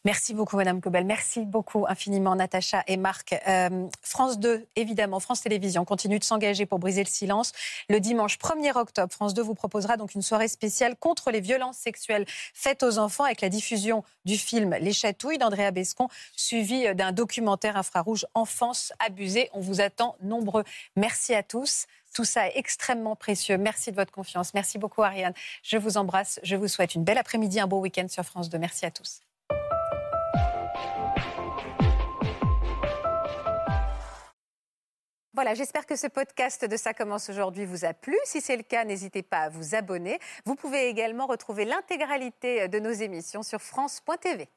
Merci beaucoup, Madame Cobel. Merci beaucoup infiniment, Natacha et Marc. Euh, France 2, évidemment, France Télévisions continue de s'engager pour briser le silence. Le dimanche 1er octobre, France 2 vous proposera donc une soirée spéciale contre les violences sexuelles faites aux enfants avec la diffusion du film Les Chatouilles d'Andrea Bescon, suivi d'un documentaire infrarouge Enfance abusée. On vous attend nombreux. Merci à tous. Tout ça est extrêmement précieux. Merci de votre confiance. Merci beaucoup, Ariane. Je vous embrasse. Je vous souhaite une belle après-midi, un beau week-end sur France 2. Merci à tous. Voilà, j'espère que ce podcast de Ça commence aujourd'hui vous a plu. Si c'est le cas, n'hésitez pas à vous abonner. Vous pouvez également retrouver l'intégralité de nos émissions sur France.tv.